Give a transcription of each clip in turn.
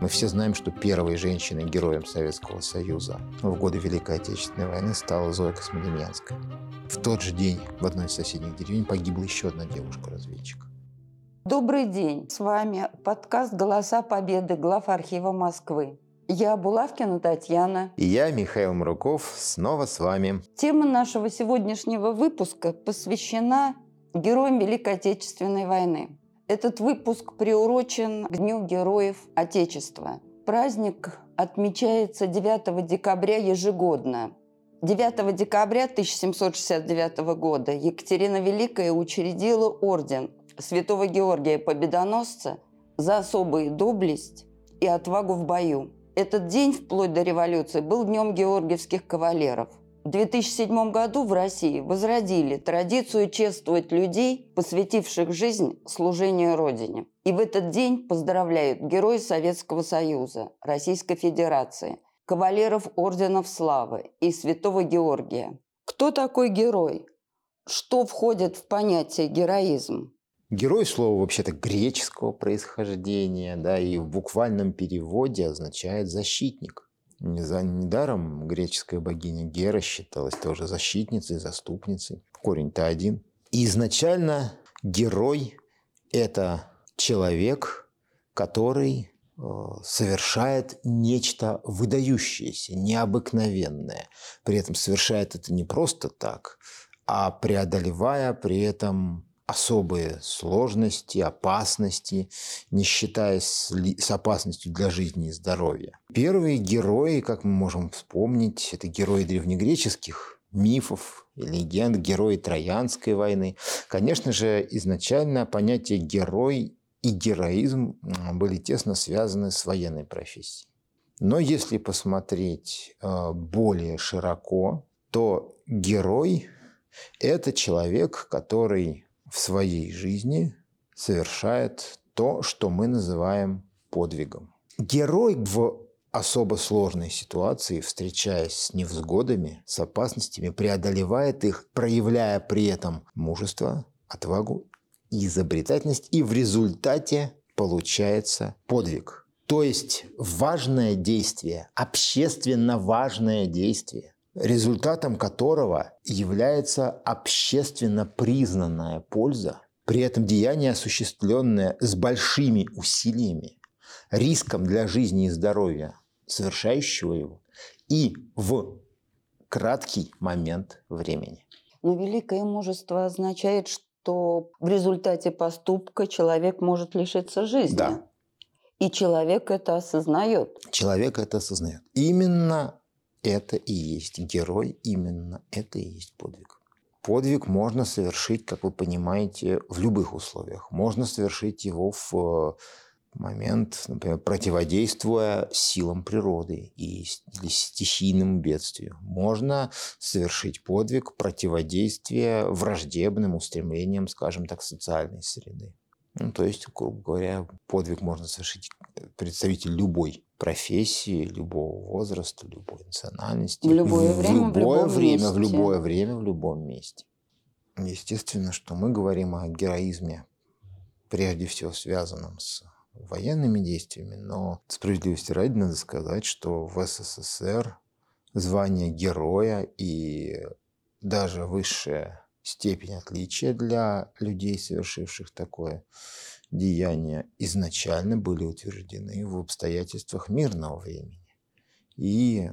Мы все знаем, что первой женщиной-героем Советского Союза в годы Великой Отечественной войны стала Зоя Космодемьянская. В тот же день в одной из соседних деревень погибла еще одна девушка-разведчик. Добрый день! С вами подкаст «Голоса Победы» глав архива Москвы. Я Булавкина Татьяна. И я, Михаил Мруков, снова с вами. Тема нашего сегодняшнего выпуска посвящена героям Великой Отечественной войны. Этот выпуск приурочен к Дню Героев Отечества. Праздник отмечается 9 декабря ежегодно. 9 декабря 1769 года Екатерина Великая учредила орден Святого Георгия Победоносца за особую доблесть и отвагу в бою. Этот день, вплоть до революции, был днем георгиевских кавалеров. В 2007 году в России возродили традицию чествовать людей, посвятивших жизнь служению Родине. И в этот день поздравляют герои Советского Союза, Российской Федерации, кавалеров Орденов Славы и Святого Георгия. Кто такой герой? Что входит в понятие героизм? Герой слова вообще-то греческого происхождения, да, и в буквальном переводе означает защитник. Недаром греческая богиня Гера считалась тоже защитницей, заступницей. Корень-то один. И изначально герой – это человек, который э, совершает нечто выдающееся, необыкновенное. При этом совершает это не просто так, а преодолевая при этом особые сложности, опасности, не считаясь с опасностью для жизни и здоровья. Первые герои, как мы можем вспомнить, это герои древнегреческих мифов легенд, герои Троянской войны. Конечно же, изначально понятие «герой» и героизм были тесно связаны с военной профессией. Но если посмотреть э, более широко, то герой – это человек, который в своей жизни совершает то, что мы называем подвигом. Герой в особо сложной ситуации, встречаясь с невзгодами, с опасностями, преодолевает их, проявляя при этом мужество, отвагу изобретательность, и в результате получается подвиг. То есть важное действие, общественно важное действие, результатом которого является общественно признанная польза, при этом деяние, осуществленное с большими усилиями, риском для жизни и здоровья совершающего его и в краткий момент времени. Но великое мужество означает, что в результате поступка человек может лишиться жизни. Да. И человек это осознает. Человек это осознает. Именно это и есть герой, именно это и есть подвиг. Подвиг можно совершить, как вы понимаете, в любых условиях. Можно совершить его в э, момент, например, противодействуя силам природы и стихийным бедствию. Можно совершить подвиг противодействия враждебным устремлениям, скажем так, социальной среды. Ну, то есть, грубо говоря, подвиг можно совершить представитель любой профессии, любого возраста, любой национальности. В любое в, время, в любое в время, месте. в любое время, в любом месте. Естественно, что мы говорим о героизме, прежде всего связанном с военными действиями, но справедливости ради надо сказать, что в СССР звание героя и даже высшее степень отличия для людей, совершивших такое деяние, изначально были утверждены в обстоятельствах мирного времени и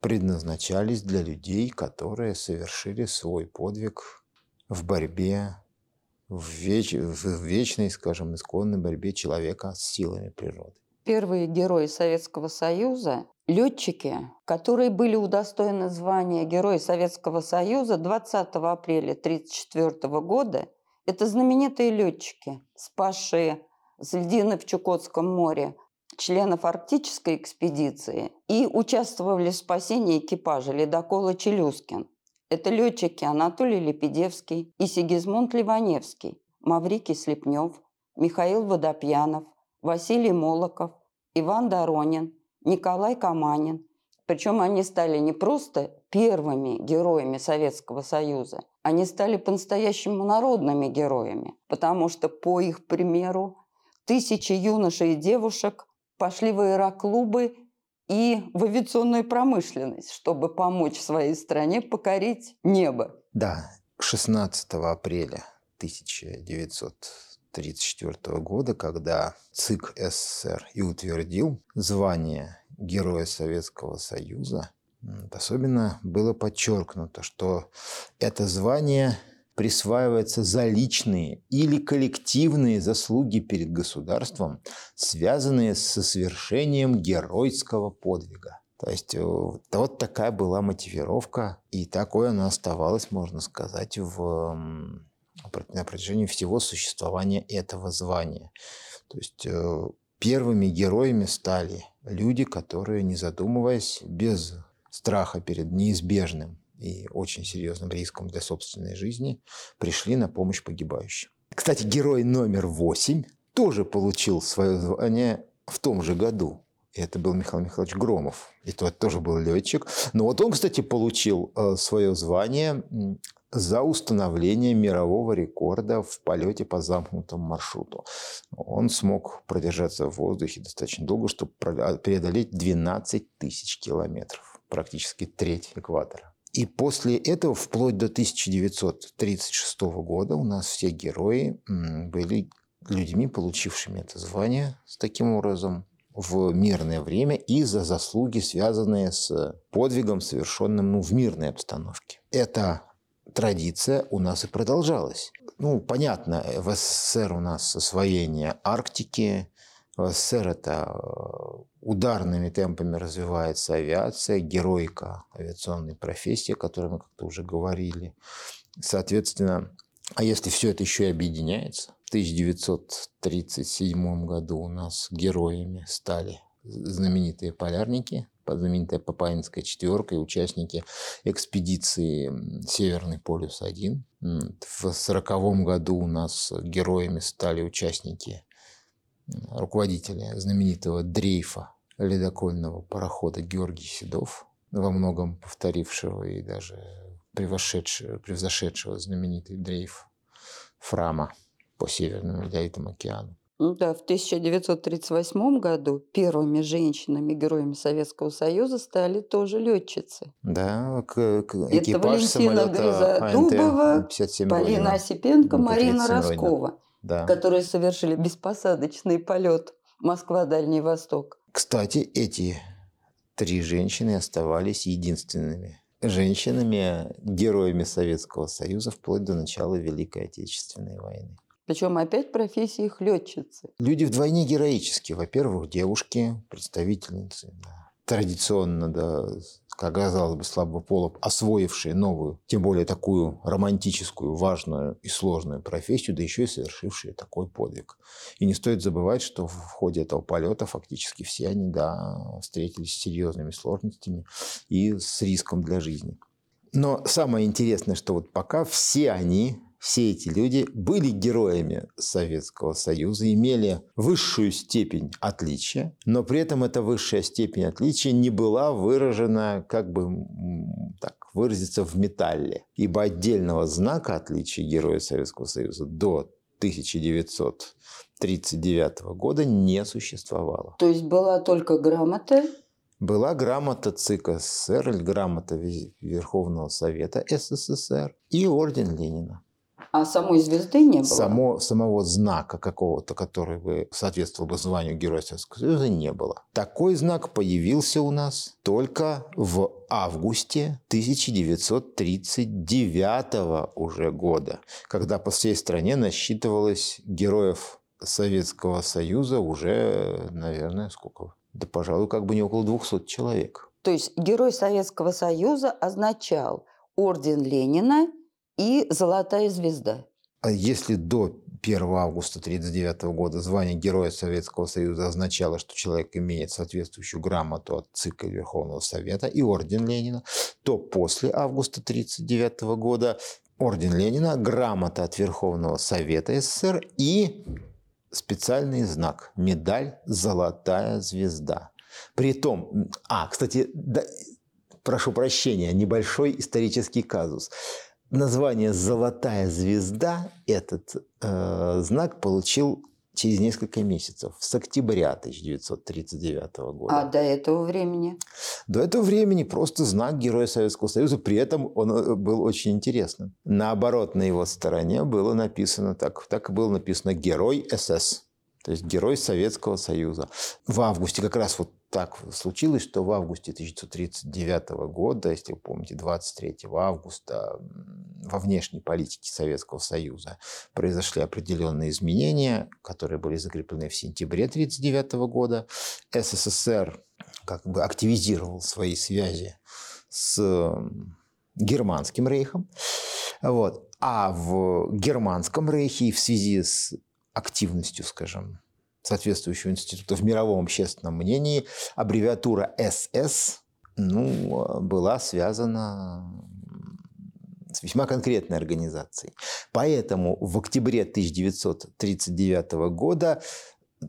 предназначались для людей, которые совершили свой подвиг в борьбе, в, веч... в вечной, скажем, исконной борьбе человека с силами природы. Первые герои Советского Союза Летчики, которые были удостоены звания Героя Советского Союза 20 апреля 1934 года, это знаменитые летчики, спасшие с льдины в Чукотском море членов арктической экспедиции и участвовали в спасении экипажа ледокола «Челюскин». Это летчики Анатолий Лепедевский и Сигизмунд Ливаневский, Маврикий Слепнев, Михаил Водопьянов, Василий Молоков, Иван Доронин – Николай Каманин. Причем они стали не просто первыми героями Советского Союза, они стали по-настоящему народными героями, потому что по их примеру тысячи юношей и девушек пошли в аэроклубы и в авиационную промышленность, чтобы помочь своей стране покорить небо. Да, 16 апреля 1934 года, когда ЦИК СССР и утвердил звание Героя Советского Союза, особенно было подчеркнуто, что это звание присваивается за личные или коллективные заслуги перед государством, связанные со совершением геройского подвига. То есть э, вот такая была мотивировка, и такое она оставалась, можно сказать, в, на протяжении всего существования этого звания. То есть э, первыми героями стали люди, которые, не задумываясь, без страха перед неизбежным и очень серьезным риском для собственной жизни, пришли на помощь погибающим. Кстати, герой номер восемь тоже получил свое звание в том же году. И это был Михаил Михайлович Громов. И тот тоже был летчик. Но вот он, кстати, получил э, свое звание за установление мирового рекорда в полете по замкнутому маршруту. Он смог продержаться в воздухе достаточно долго, чтобы преодолеть 12 тысяч километров, практически треть экватора. И после этого, вплоть до 1936 года, у нас все герои были людьми, получившими это звание с таким образом в мирное время и за заслуги, связанные с подвигом, совершенным ну, в мирной обстановке. Эта традиция у нас и продолжалась. Ну, понятно, в СССР у нас освоение Арктики, СССР это э, ударными темпами развивается авиация, героика авиационной профессии, о которой мы как-то уже говорили. Соответственно, а если все это еще и объединяется, в 1937 году у нас героями стали знаменитые полярники, знаменитая Папаинская четверка и участники экспедиции «Северный полюс-1». В 1940 году у нас героями стали участники, руководители знаменитого дрейфа ледокольного парохода Георгий Седов, во многом повторившего и даже превзошедшего, превзошедшего знаменитый дрейф Фрама по Северному Ледовитому океану. Ну да, в 1938 году первыми женщинами-героями Советского Союза стали тоже летчицы. Да, к, к Это Валентина Гризодубова, Полина Осипенко, Марина Роскова, да. которые совершили беспосадочный полет Москва-Дальний Восток. Кстати, эти три женщины оставались единственными женщинами, героями Советского Союза вплоть до начала Великой Отечественной войны. Причем опять профессия их летчицы. Люди вдвойне героические. Во-первых, девушки, представительницы да, традиционно, да, как казалось бы, слабополо, освоившие новую, тем более такую романтическую, важную и сложную профессию, да еще и совершившие такой подвиг. И не стоит забывать, что в ходе этого полета фактически все они да, встретились с серьезными сложностями и с риском для жизни. Но самое интересное, что вот пока все они все эти люди были героями Советского Союза, имели высшую степень отличия, но при этом эта высшая степень отличия не была выражена, как бы так выразиться, в металле. Ибо отдельного знака отличия героя Советского Союза до 1939 года не существовало. То есть была только грамота была грамота ЦИК СССР, или грамота Верховного Совета СССР и орден Ленина. А самой звезды не было? Само, самого знака какого-то, который бы соответствовал бы званию Героя Советского Союза, не было. Такой знак появился у нас только в августе 1939 уже года, когда по всей стране насчитывалось героев Советского Союза уже, наверное, сколько? Да, пожалуй, как бы не около 200 человек. То есть Герой Советского Союза означал орден Ленина и «Золотая звезда». А если до 1 августа 1939 года звание Героя Советского Союза означало, что человек имеет соответствующую грамоту от ЦИК и Верховного Совета и Орден Ленина, то после августа 1939 года Орден Ленина, грамота от Верховного Совета СССР и специальный знак – медаль «Золотая звезда». При том, а, кстати, да, прошу прощения, небольшой исторический казус – название «Золотая звезда» этот э, знак получил через несколько месяцев, с октября 1939 года. А до этого времени? До этого времени просто знак Героя Советского Союза, при этом он э, был очень интересным. Наоборот, на его стороне было написано так, так было написано «Герой СС». То есть герой Советского Союза. В августе как раз вот так случилось, что в августе 1939 года, если вы помните, 23 августа во внешней политике Советского Союза произошли определенные изменения, которые были закреплены в сентябре 1939 года. СССР как бы активизировал свои связи с Германским рейхом. Вот. А в Германском рейхе в связи с активностью, скажем, соответствующего института в мировом общественном мнении, аббревиатура СС ну, была связана с весьма конкретной организацией. Поэтому в октябре 1939 года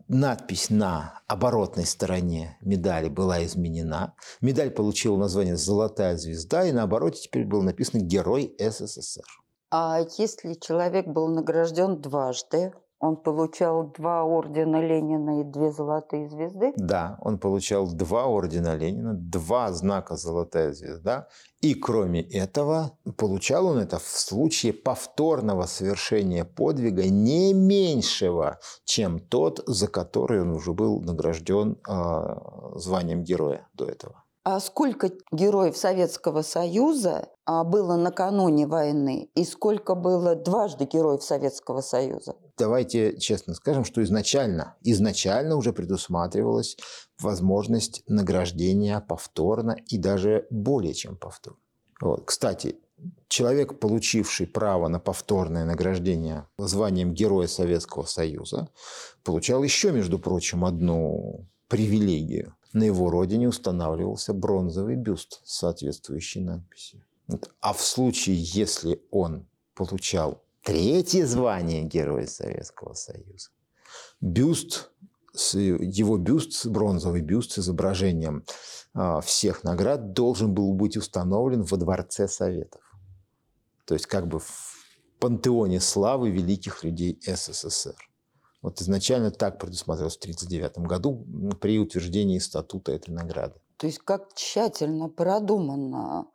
надпись на оборотной стороне медали была изменена. Медаль получила название «Золотая звезда», и на обороте теперь было написано «Герой СССР». А если человек был награжден дважды, он получал два ордена Ленина и две золотые звезды? Да, он получал два ордена Ленина, два знака «Золотая звезда». И кроме этого, получал он это в случае повторного совершения подвига не меньшего, чем тот, за который он уже был награжден э, званием героя до этого. А сколько героев Советского Союза а, было накануне войны и сколько было дважды героев Советского Союза? Давайте честно скажем, что изначально, изначально уже предусматривалась возможность награждения повторно и даже более чем повторно. Вот. Кстати, человек, получивший право на повторное награждение званием Героя Советского Союза, получал еще, между прочим, одну привилегию на его родине устанавливался бронзовый бюст с соответствующей надписью. А в случае, если он получал третье звание Героя Советского Союза, бюст, его бюст, бронзовый бюст с изображением а, всех наград должен был быть установлен во Дворце Советов. То есть как бы в пантеоне славы великих людей СССР. Вот изначально так предусматривалось в 1939 году при утверждении статута этой награды. То есть как тщательно продумано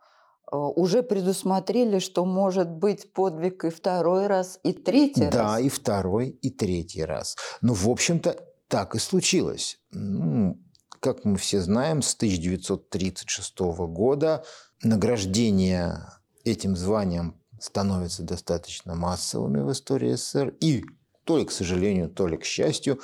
э, уже предусмотрели, что может быть подвиг и второй раз, и третий да, раз. Да, и второй, и третий раз. Но, в общем-то, так и случилось. Ну, как мы все знаем, с 1936 года награждение этим званием становятся достаточно массовыми в истории СССР. И то ли к сожалению, то ли к счастью,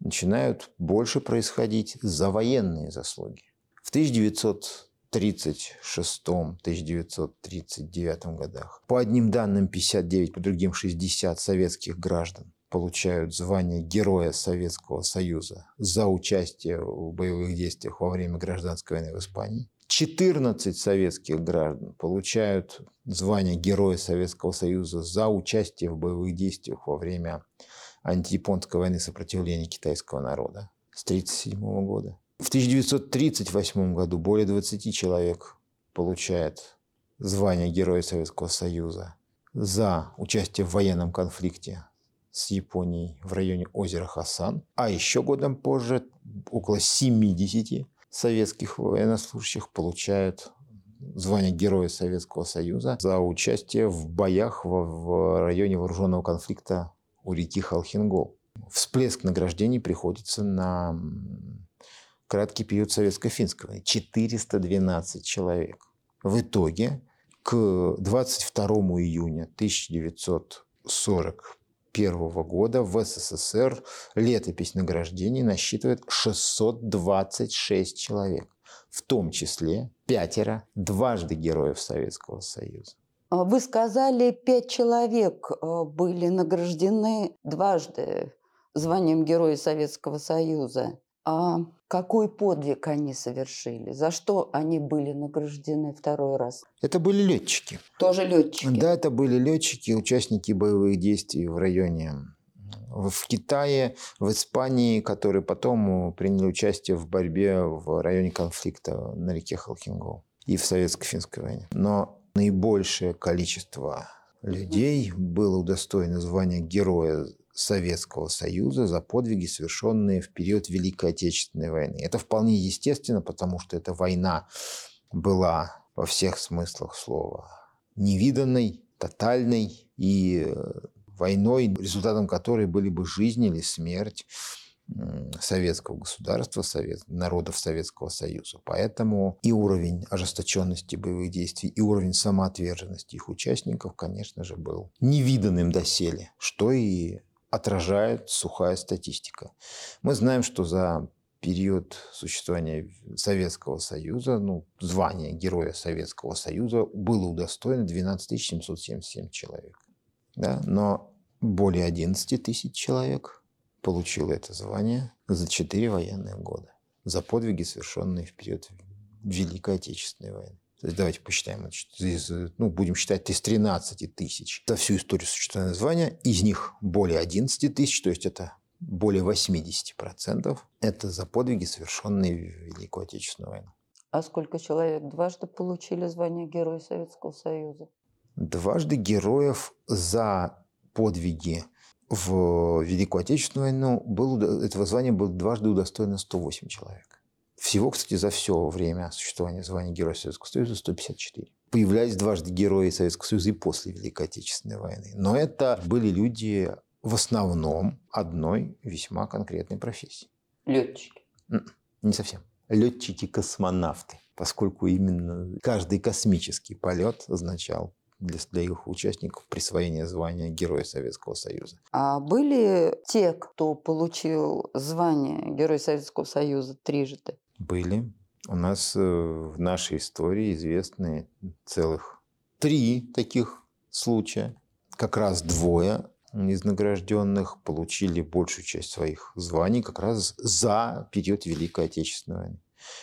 начинают больше происходить за военные заслуги. В 1936-1939 годах по одним данным 59, по другим 60 советских граждан получают звание Героя Советского Союза за участие в боевых действиях во время гражданской войны в Испании. 14 советских граждан получают звание Героя Советского Союза за участие в боевых действиях во время антияпонской войны сопротивления китайского народа с 1937 года. В 1938 году более 20 человек получает звание Героя Советского Союза за участие в военном конфликте с Японией в районе озера Хасан. А еще годом позже около 70 советских военнослужащих получают звание Героя Советского Союза за участие в боях в, районе вооруженного конфликта у реки Халхингол. Всплеск награждений приходится на краткий период советско-финской войны. 412 человек. В итоге к 22 июня 1940 1991 года в СССР летопись награждений насчитывает 626 человек, в том числе пятеро дважды героев Советского Союза. А вы сказали, пять человек э, были награждены дважды званием Героя Советского Союза. А какой подвиг они совершили? За что они были награждены второй раз? Это были летчики. Тоже летчики? Да, это были летчики, участники боевых действий в районе в Китае, в Испании, которые потом приняли участие в борьбе в районе конфликта на реке Халхингол и в советско-финской войне. Но наибольшее количество людей было удостоено звания Героя Советского Союза за подвиги, совершенные в период Великой Отечественной войны. Это вполне естественно, потому что эта война была во всех смыслах слова невиданной, тотальной и э, войной, результатом которой были бы жизнь или смерть советского государства, совет, народов Советского Союза. Поэтому и уровень ожесточенности боевых действий, и уровень самоотверженности их участников, конечно же, был невиданным доселе, что и отражает сухая статистика. Мы знаем, что за период существования Советского Союза, ну, звание Героя Советского Союза было удостоено 12 777 человек. Да? Но более 11 тысяч человек получило это звание за 4 военных года, за подвиги, совершенные в период Великой Отечественной войны. То есть давайте посчитаем, ну, будем считать из 13 тысяч за всю историю существования звания, из них более 11 тысяч, то есть это более 80% это за подвиги, совершенные в Великую Отечественную войну. А сколько человек дважды получили звание Героя Советского Союза? Дважды героев за подвиги в Великую Отечественную войну был, этого звания было дважды удостоено 108 человек. Всего, кстати, за все время существования звания Героя Советского Союза 154. Появлялись дважды герои Советского Союза и после Великой Отечественной войны. Но это были люди в основном одной весьма конкретной профессии. Летчики. Не совсем. Летчики-космонавты, поскольку именно каждый космический полет означал для, для их участников присвоение звания Героя Советского Союза. А были те, кто получил звание Героя Советского Союза трижды? Были. У нас э, в нашей истории известны целых три таких случая. Как раз двое из награжденных получили большую часть своих званий как раз за период Великой Отечественной войны.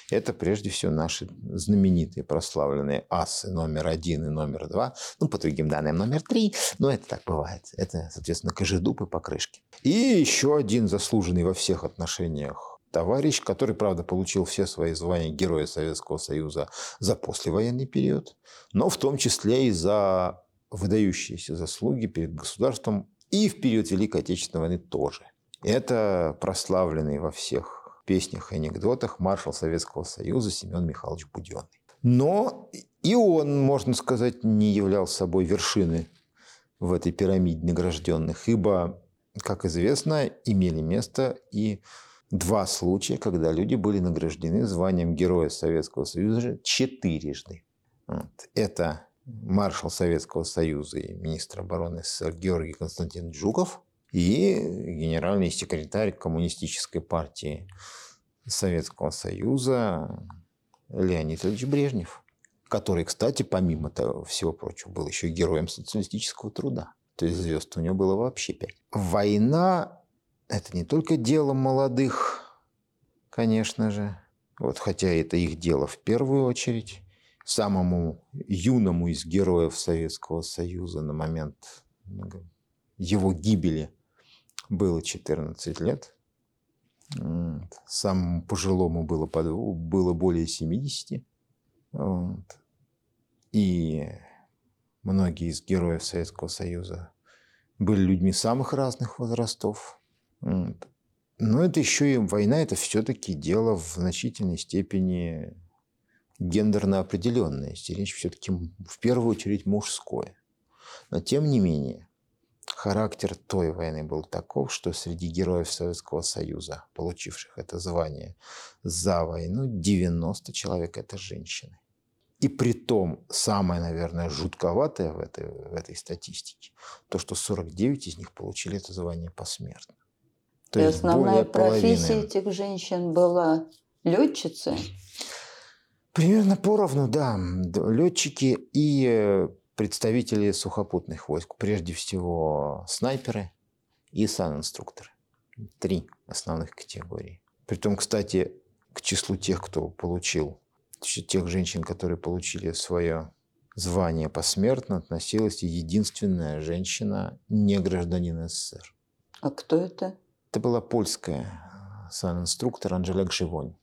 Это прежде всего наши знаменитые прославленные асы номер один и номер два, ну, по другим данным, номер три, но это так бывает. Это, соответственно, кожедуб и покрышки. И еще один заслуженный во всех отношениях товарищ, который, правда, получил все свои звания Героя Советского Союза за послевоенный период, но в том числе и за выдающиеся заслуги перед государством и в период Великой Отечественной войны тоже. Это прославленный во всех песнях и анекдотах маршал Советского Союза Семен Михайлович Буденный. Но и он, можно сказать, не являл собой вершины в этой пирамиде награжденных, ибо, как известно, имели место и два случая, когда люди были награждены званием Героя Советского Союза четырежды. Вот. Это маршал Советского Союза и министр обороны СССР Георгий Константин Жуков и генеральный секретарь Коммунистической партии Советского Союза Леонид Ильич Брежнев, который, кстати, помимо того всего прочего, был еще героем социалистического труда. То есть звезд у него было вообще пять. Война – это не только дело молодых, конечно же, вот, хотя это их дело в первую очередь, самому юному из героев Советского Союза на момент его гибели было 14 лет. Самому пожилому было, было более 70. Вот. И многие из героев Советского Союза были людьми самых разных возрастов. Вот. Но это еще и война, это все-таки дело в значительной степени гендерно определенное. Речь все-таки в первую очередь мужское. Но тем не менее, характер той войны был таков, что среди героев Советского Союза, получивших это звание за войну, 90 человек – это женщины. И при том, самое, наверное, жутковатое в этой, в этой статистике, то, что 49 из них получили это звание посмертно. То И есть основная профессия половины... этих женщин была летчицы? Примерно поровну, да. Летчики и э, представители сухопутных войск. Прежде всего снайперы и санинструкторы. Три основных категории. Притом, кстати, к числу тех, кто получил, тех женщин, которые получили свое звание посмертно, относилась единственная женщина, не гражданин СССР. А кто это? Это была польская э, санинструктор Анжела Гживонь,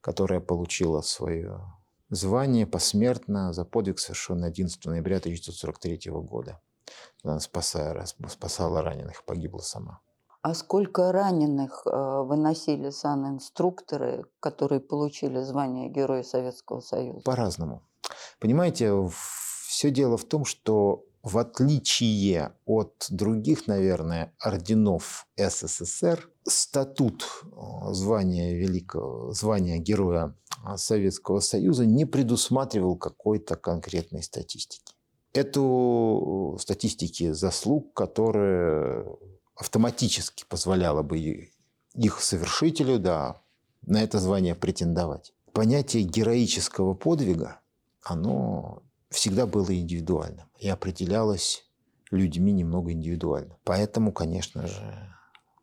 которая получила свое звание посмертно за подвиг, совершенный 11 ноября 1943 года. Она спасая, спасала раненых, погибла сама. А сколько раненых э, выносили санинструкторы, которые получили звание Героя Советского Союза? По-разному. Понимаете, все дело в том, что в отличие от других, наверное, орденов СССР, статут э, звания великого, звания Героя Советского Союза не предусматривал какой-то конкретной статистики. Эту статистики заслуг, которые автоматически позволяла бы их совершителю, да, на это звание претендовать. Понятие героического подвига, оно всегда было индивидуальным и определялось людьми немного индивидуально. Поэтому, конечно же,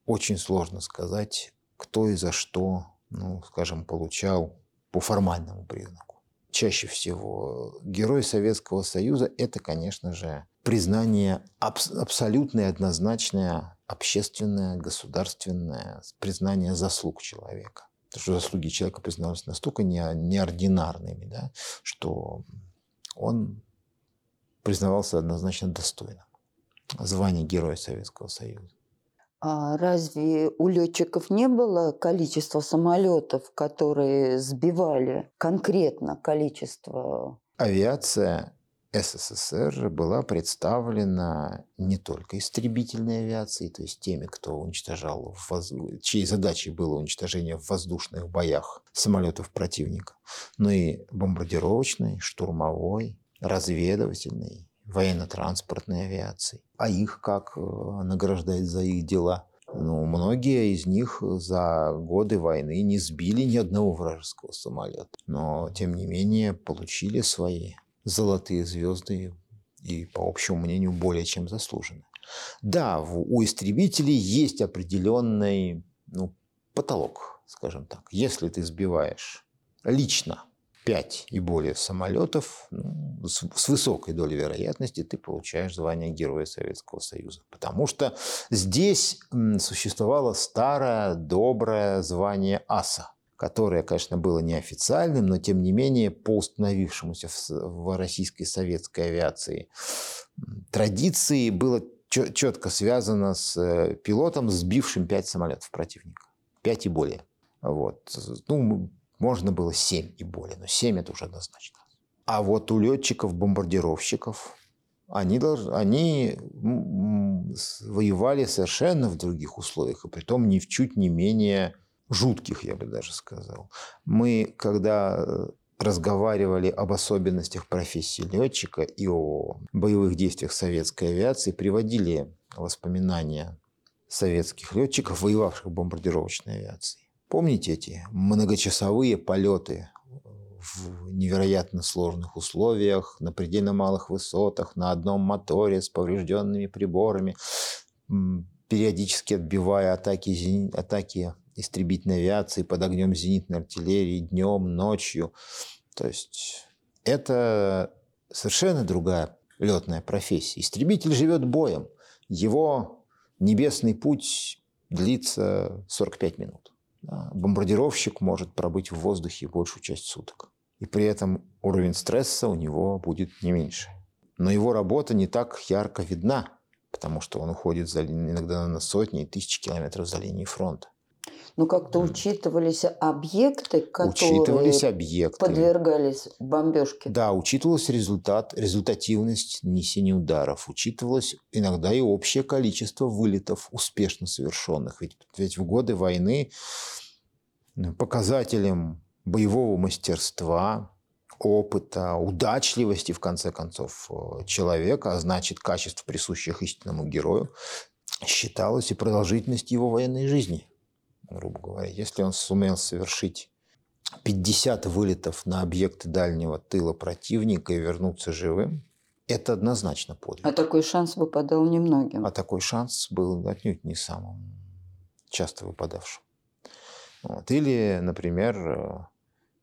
очень сложно сказать, кто и за что, ну, скажем, получал по формальному признаку. Чаще всего герой Советского Союза – это, конечно же, признание абс- абсолютное, однозначное, общественное, государственное признание заслуг человека. Потому что заслуги человека признавались настолько не, неординарными, да, что он признавался однозначно достойным. Звание Героя Советского Союза. А разве у летчиков не было количества самолетов, которые сбивали конкретно количество? Авиация СССР была представлена не только истребительной авиацией, то есть теми, кто уничтожал, воз... чьей задачей было уничтожение в воздушных боях самолетов противника, но и бомбардировочной, штурмовой, разведывательной, военно-транспортной авиацией. А их как э, награждать за их дела? Ну, многие из них за годы войны не сбили ни одного вражеского самолета, но, тем не менее, получили свои золотые звезды и, по общему мнению, более чем заслуженно. Да, у истребителей есть определенный ну, потолок, скажем так. Если ты сбиваешь лично 5 и более самолетов, ну, с, с высокой долей вероятности ты получаешь звание Героя Советского Союза. Потому что здесь существовало старое доброе звание аса которое, конечно, было неофициальным, но тем не менее по установившемуся в российской советской авиации традиции было четко связано с э, пилотом, сбившим пять самолетов противника. пять и более. Вот. Ну, можно было семь и более, но семь это уже однозначно. А вот у летчиков-бомбардировщиков они, должны, они воевали совершенно в других условиях, и при том ни в чуть не менее жутких, я бы даже сказал. Мы, когда э, разговаривали об особенностях профессии летчика и о боевых действиях советской авиации, приводили воспоминания советских летчиков, воевавших в бомбардировочной авиации. Помните эти многочасовые полеты в невероятно сложных условиях, на предельно малых высотах, на одном моторе с поврежденными приборами, периодически отбивая атаки, атаки истребительной авиации под огнем зенитной артиллерии днем, ночью. То есть это совершенно другая летная профессия. Истребитель живет боем. Его небесный путь длится 45 минут. Бомбардировщик может пробыть в воздухе большую часть суток. И при этом уровень стресса у него будет не меньше. Но его работа не так ярко видна, потому что он уходит за, иногда на сотни и тысячи километров за линией фронта. Но как-то учитывались объекты, которые учитывались объекты. подвергались бомбежке. Да, учитывался результат, результативность несения ударов. Учитывалось иногда и общее количество вылетов, успешно совершенных. Ведь, ведь в годы войны показателем боевого мастерства, опыта, удачливости, в конце концов, э, человека, а значит, качеств, присущих истинному герою, считалась и продолжительность его военной жизни – грубо говоря, если он сумел совершить 50 вылетов на объекты дальнего тыла противника и вернуться живым, это однозначно подвиг. А такой шанс выпадал немногим. А такой шанс был отнюдь не самым часто выпадавшим. Вот. Или, например,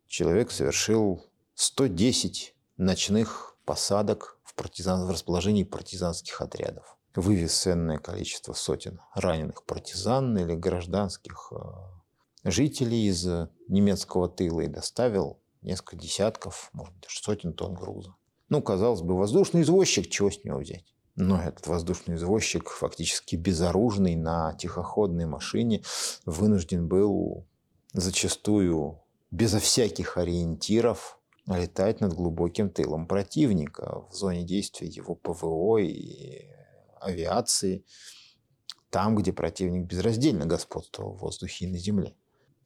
человек совершил 110 ночных посадок в, партизан... в расположении партизанских отрядов вывез ценное количество сотен раненых партизан или гражданских э, жителей из немецкого тыла и доставил несколько десятков, может быть, сотен тонн груза. Ну, казалось бы, воздушный извозчик, чего с него взять? Но этот воздушный извозчик, фактически безоружный на тихоходной машине, вынужден был зачастую безо всяких ориентиров летать над глубоким тылом противника в зоне действия его ПВО и авиации, там, где противник безраздельно господствовал в воздухе и на земле.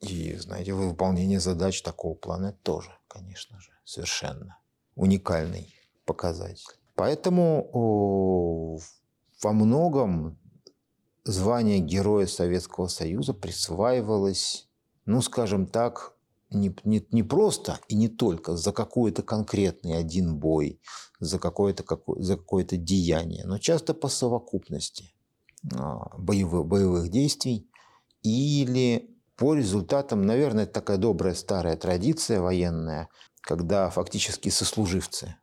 И, знаете, выполнение задач такого плана тоже, конечно же, совершенно уникальный показатель. Поэтому во многом звание Героя Советского Союза присваивалось, ну, скажем так, не, не, не просто и не только за какой-то конкретный один бой, за какое-то какое, за какое-то деяние, но часто по совокупности а, боевых, боевых действий или по результатам, наверное, это такая добрая старая традиция военная, когда фактически сослуживцы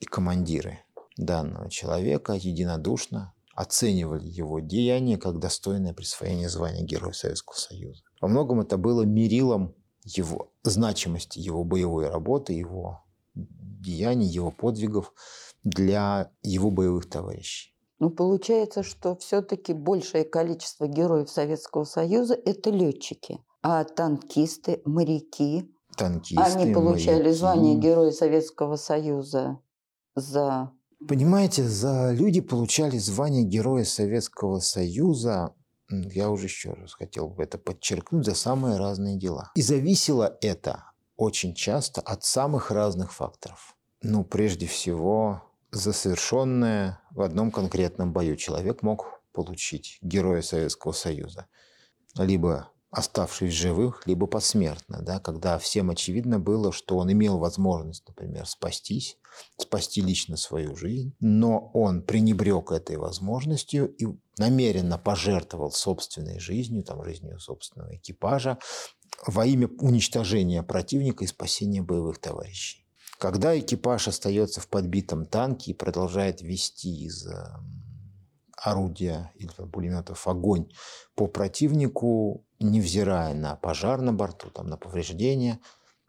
и командиры данного человека единодушно оценивали его деяние как достойное присвоение звания Героя Советского Союза. Во многом это было мерилом его значимости, его боевой работы, его деяний, его подвигов для его боевых товарищей. Ну, получается, что все-таки большее количество героев Советского Союза – это летчики, а танкисты, моряки, танкисты, они получали моряки. звание Героя Советского Союза за... Понимаете, за люди получали звание Героя Советского Союза я уже еще раз хотел бы это подчеркнуть, за самые разные дела. И зависело это очень часто от самых разных факторов. Ну, прежде всего, за совершенное в одном конкретном бою человек мог получить Героя Советского Союза. Либо оставшись живых, либо посмертно, да, когда всем очевидно было, что он имел возможность, например, спастись, спасти лично свою жизнь, но он пренебрег этой возможностью и намеренно пожертвовал собственной жизнью, там, жизнью собственного экипажа во имя уничтожения противника и спасения боевых товарищей. Когда экипаж остается в подбитом танке и продолжает вести из эм, орудия или пулеметов огонь по противнику, невзирая на пожар на борту, там, на повреждения.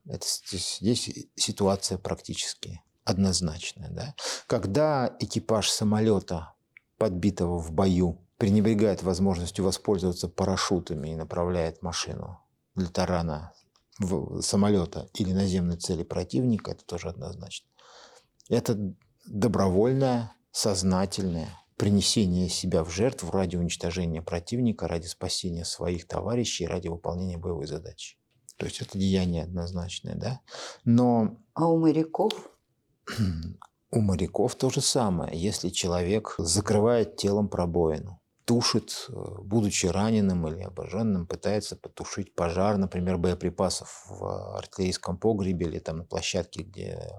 Это, здесь, здесь ситуация практически однозначная. Да? Когда экипаж самолета, подбитого в бою, пренебрегает возможностью воспользоваться парашютами и направляет машину для тарана в самолета или наземной цели противника, это тоже однозначно. Это добровольное, сознательное принесение себя в жертву ради уничтожения противника, ради спасения своих товарищей, ради выполнения боевой задачи. То есть это деяние однозначное, да? Но... А у моряков? У моряков то же самое. Если человек закрывает телом пробоину, тушит, э, будучи раненым или обожженным, пытается потушить пожар, например, боеприпасов в артиллерийском погребе или там на площадке, где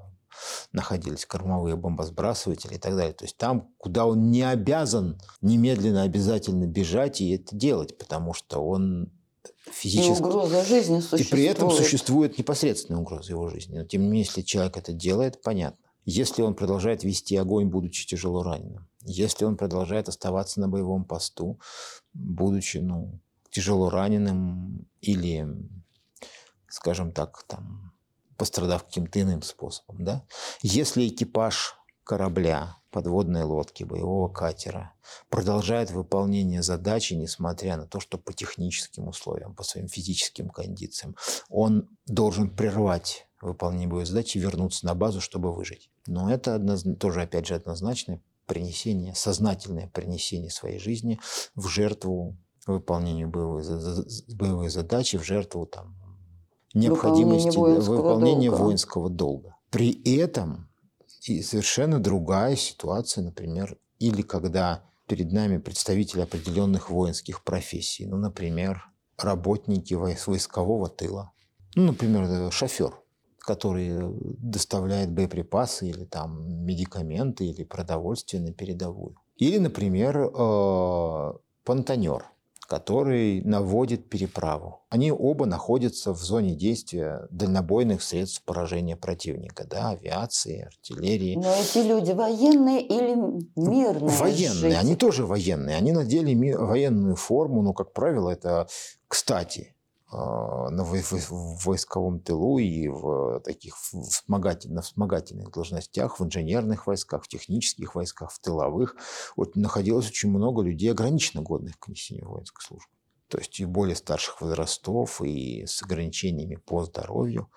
находились кормовые бомбосбрасыватели и так далее. То есть там, куда он не обязан немедленно обязательно бежать и это делать, потому что он физически... И угроза жизни существует. И при этом существует непосредственная угроза его жизни. Но тем не менее, если человек это делает, понятно. Если он продолжает вести огонь, будучи тяжело раненым, если он продолжает оставаться на боевом посту, будучи ну, тяжело раненым или, скажем так, там, пострадав каким-то иным способом. Да? Если экипаж корабля, подводной лодки, боевого катера продолжает выполнение задачи, несмотря на то, что по техническим условиям, по своим физическим кондициям, он должен прервать выполнение боевой задачи и вернуться на базу, чтобы выжить. Но это однозначно, тоже, опять же, однозначное принесение, сознательное принесение своей жизни в жертву выполнению боевой, боевой задачи, в жертву там, необходимости воинского выполнения долга. воинского долга. При этом и совершенно другая ситуация, например, или когда перед нами представители определенных воинских профессий, ну, например, работники войскового тыла, ну, например, шофер, который доставляет боеприпасы или там медикаменты или продовольствие на передовую. Или, например, э, понтонер – который наводит переправу. Они оба находятся в зоне действия дальнобойных средств поражения противника, да, авиации, артиллерии. Но эти люди военные или мирные? Военные, жители? они тоже военные. Они надели военную форму, но, как правило, это, кстати, на войсковом тылу и в таких вспомогательных, вспомогательных должностях, в инженерных войсках, в технических войсках, в тыловых, вот находилось очень много людей, ограниченно годных к несению воинской службы. То есть и более старших возрастов, и с ограничениями по здоровью.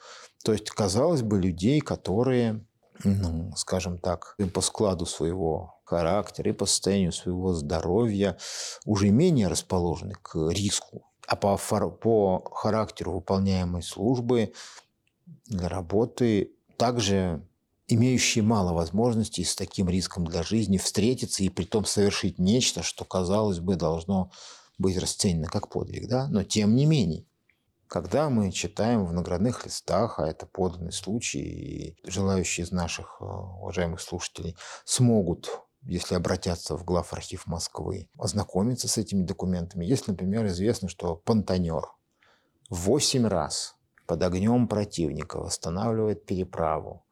То есть, казалось бы, людей, которые, ну, скажем так, по складу своего характера и по состоянию своего здоровья уже менее расположены к риску а по, по характеру выполняемой службы работы также имеющие мало возможностей с таким риском для жизни встретиться и при том совершить нечто, что, казалось бы, должно быть расценено как подвиг. Да? Но тем не менее, когда мы читаем в наградных листах, а это поданный случай, и желающие из наших э, уважаемых слушателей смогут если обратятся в главархив Москвы, ознакомиться с этими документами. Если, например, известно, что понтонер восемь раз под огнем противника восстанавливает переправу,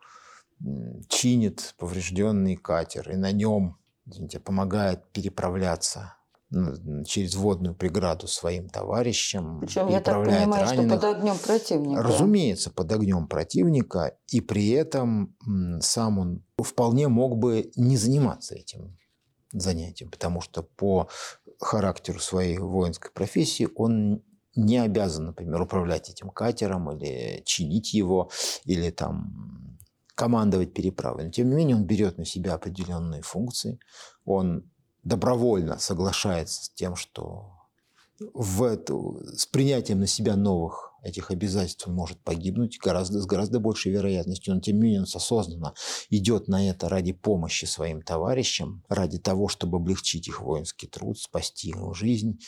чинит поврежденный катер и на нем извините, помогает переправляться через водную преграду своим товарищам. Причем я так понимаю, раненых. что под огнем противника. Разумеется, под огнем противника, и при этом сам он вполне мог бы не заниматься этим занятием, потому что по характеру своей воинской профессии он не обязан, например, управлять этим катером или чинить его, или там командовать переправой. Но тем не менее он берет на себя определенные функции, он добровольно соглашается с тем, что в эту, с принятием на себя новых этих обязательств он может погибнуть гораздо, с гораздо большей вероятностью. Но тем не менее он осознанно идет на это ради помощи своим товарищам, ради того, чтобы облегчить их воинский труд, спасти его жизнь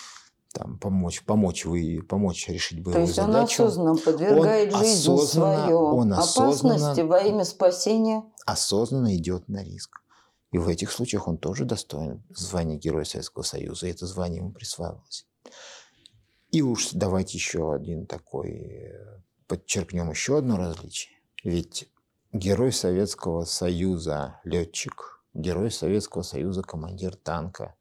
там, помочь, помочь, вы, помочь решить боевую задачу. То есть задачу. он осознанно подвергает он жизнь свою он опасности во имя спасения. Осознанно идет на риск. И в этих случаях он тоже достоин звания Героя Советского Союза, и это звание ему присваивалось. И уж давайте еще один такой, э, подчеркнем еще одно различие. Ведь Герой Советского Союза – летчик, Герой Советского Союза – командир танка,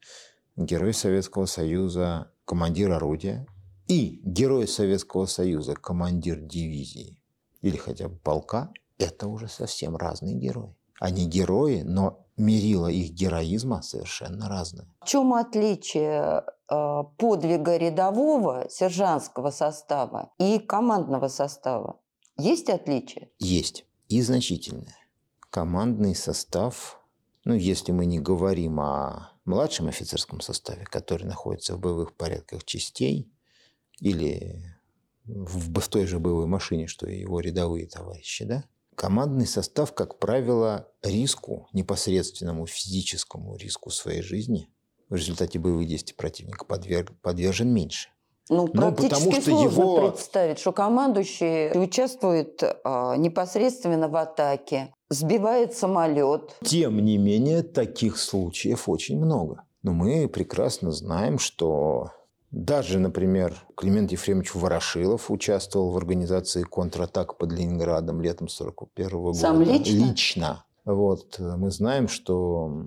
Герой Советского Союза – командир орудия и Герой Советского Союза – командир дивизии или хотя бы полка – это уже совсем разные герои. Они герои, но мерила их героизма совершенно разные. В чем отличие э, подвига рядового сержантского состава и командного состава? Есть отличие? Есть. И значительное. Командный состав, ну, если мы не говорим о младшем офицерском составе, который находится в боевых порядках частей или в той же боевой машине, что и его рядовые товарищи, да, командный состав, как правило, риску, непосредственному физическому риску своей жизни в результате боевых действий противника подверг, подвержен меньше. Ну, ну потому что сложно его... представить, что командующий участвует а, непосредственно в атаке, сбивает самолет. Тем не менее, таких случаев очень много. Но мы прекрасно знаем, что даже, например, Климент Ефремович Ворошилов участвовал в организации контратак под Ленинградом летом 1941 года. Сам лично? Лично. Вот. Мы знаем, что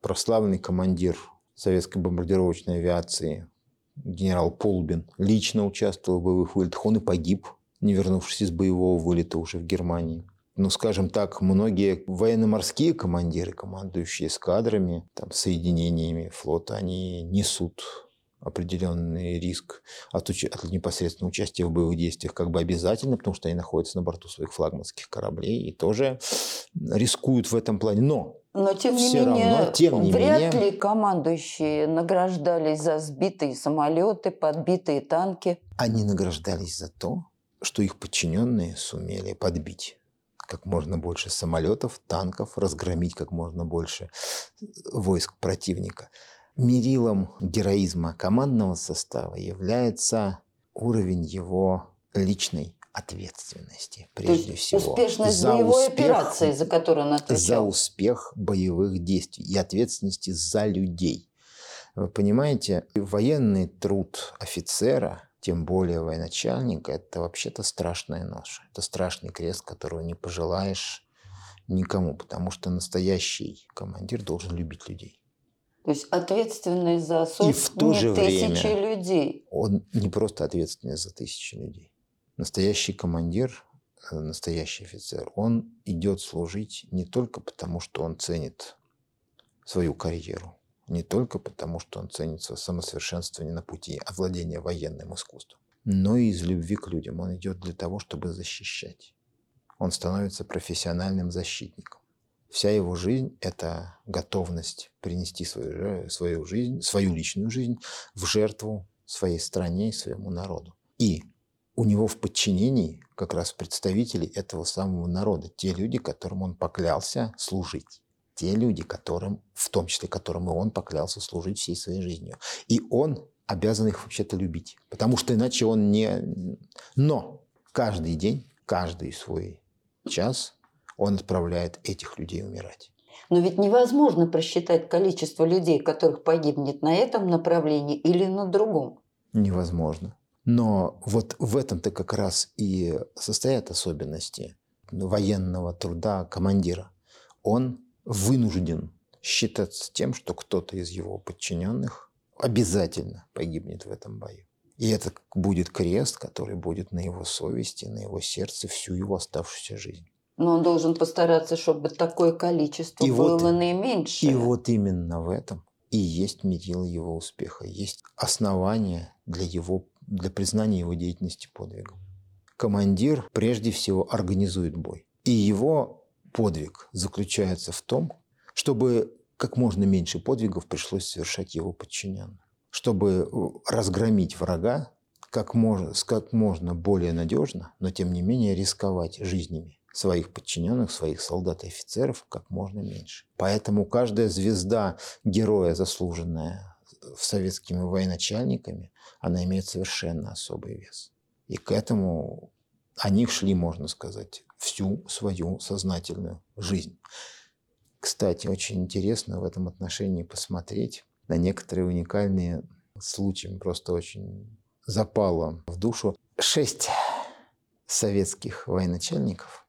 прославленный командир советской бомбардировочной авиации генерал Полбин лично участвовал в боевых вылетах. Он и погиб, не вернувшись из боевого вылета уже в Германии. Ну, скажем так, многие военно-морские командиры, командующие эскадрами, там, соединениями флота, они несут определенный риск от, уч... от непосредственного участия в боевых действиях как бы обязательно, потому что они находятся на борту своих флагманских кораблей и тоже рискуют в этом плане. Но но тем не Все менее, равно, тем не вряд менее, ли командующие награждались за сбитые самолеты, подбитые танки. Они награждались за то, что их подчиненные сумели подбить как можно больше самолетов, танков, разгромить как можно больше войск противника. Мерилом героизма командного состава является уровень его личной ответственности, прежде То есть всего. Успешность за боевой успех, операции, за которую он отвечал. За успех боевых действий и ответственности за людей. Вы понимаете, военный труд офицера, тем более военачальника, это вообще-то страшная ноша. Это страшный крест, которого не пожелаешь никому, потому что настоящий командир должен любить людей. То есть ответственный за сотни И в то же тысячи время людей. Он не просто ответственный за тысячи людей. Настоящий командир, э, настоящий офицер, он идет служить не только потому, что он ценит свою карьеру, не только потому, что он ценит свое самосовершенствование на пути овладения военным искусством, но и из любви к людям. Он идет для того, чтобы защищать. Он становится профессиональным защитником. Вся его жизнь – это готовность принести свою, свою жизнь, свою личную жизнь в жертву своей стране и своему народу. И у него в подчинении как раз представители этого самого народа, те люди, которым он поклялся служить, те люди, которым, в том числе которым и он поклялся служить всей своей жизнью. И он обязан их вообще-то любить, потому что иначе он не... Но каждый день, каждый свой час он отправляет этих людей умирать. Но ведь невозможно просчитать количество людей, которых погибнет на этом направлении или на другом. Невозможно. Но вот в этом-то как раз и состоят особенности военного труда командира. Он вынужден считаться тем, что кто-то из его подчиненных обязательно погибнет в этом бою. И это будет крест, который будет на его совести, на его сердце всю его оставшуюся жизнь. Но он должен постараться, чтобы такое количество И было вот- наименьшее. И вот именно в этом и есть мерил его успеха, есть основание для, его, для признания его деятельности подвигом. Командир прежде всего организует бой. И его подвиг заключается в том, чтобы как можно меньше подвигов пришлось совершать его подчиненным. Чтобы э, разгромить врага как можно, как можно более надежно, но тем не менее рисковать жизнями своих подчиненных, своих солдат и офицеров как можно меньше. Поэтому каждая звезда героя, заслуженная советскими военачальниками, она имеет совершенно особый вес. И к этому они шли, можно сказать, всю свою сознательную жизнь. Кстати, очень интересно в этом отношении посмотреть на некоторые уникальные случаи. Просто очень запало в душу. Шесть советских военачальников,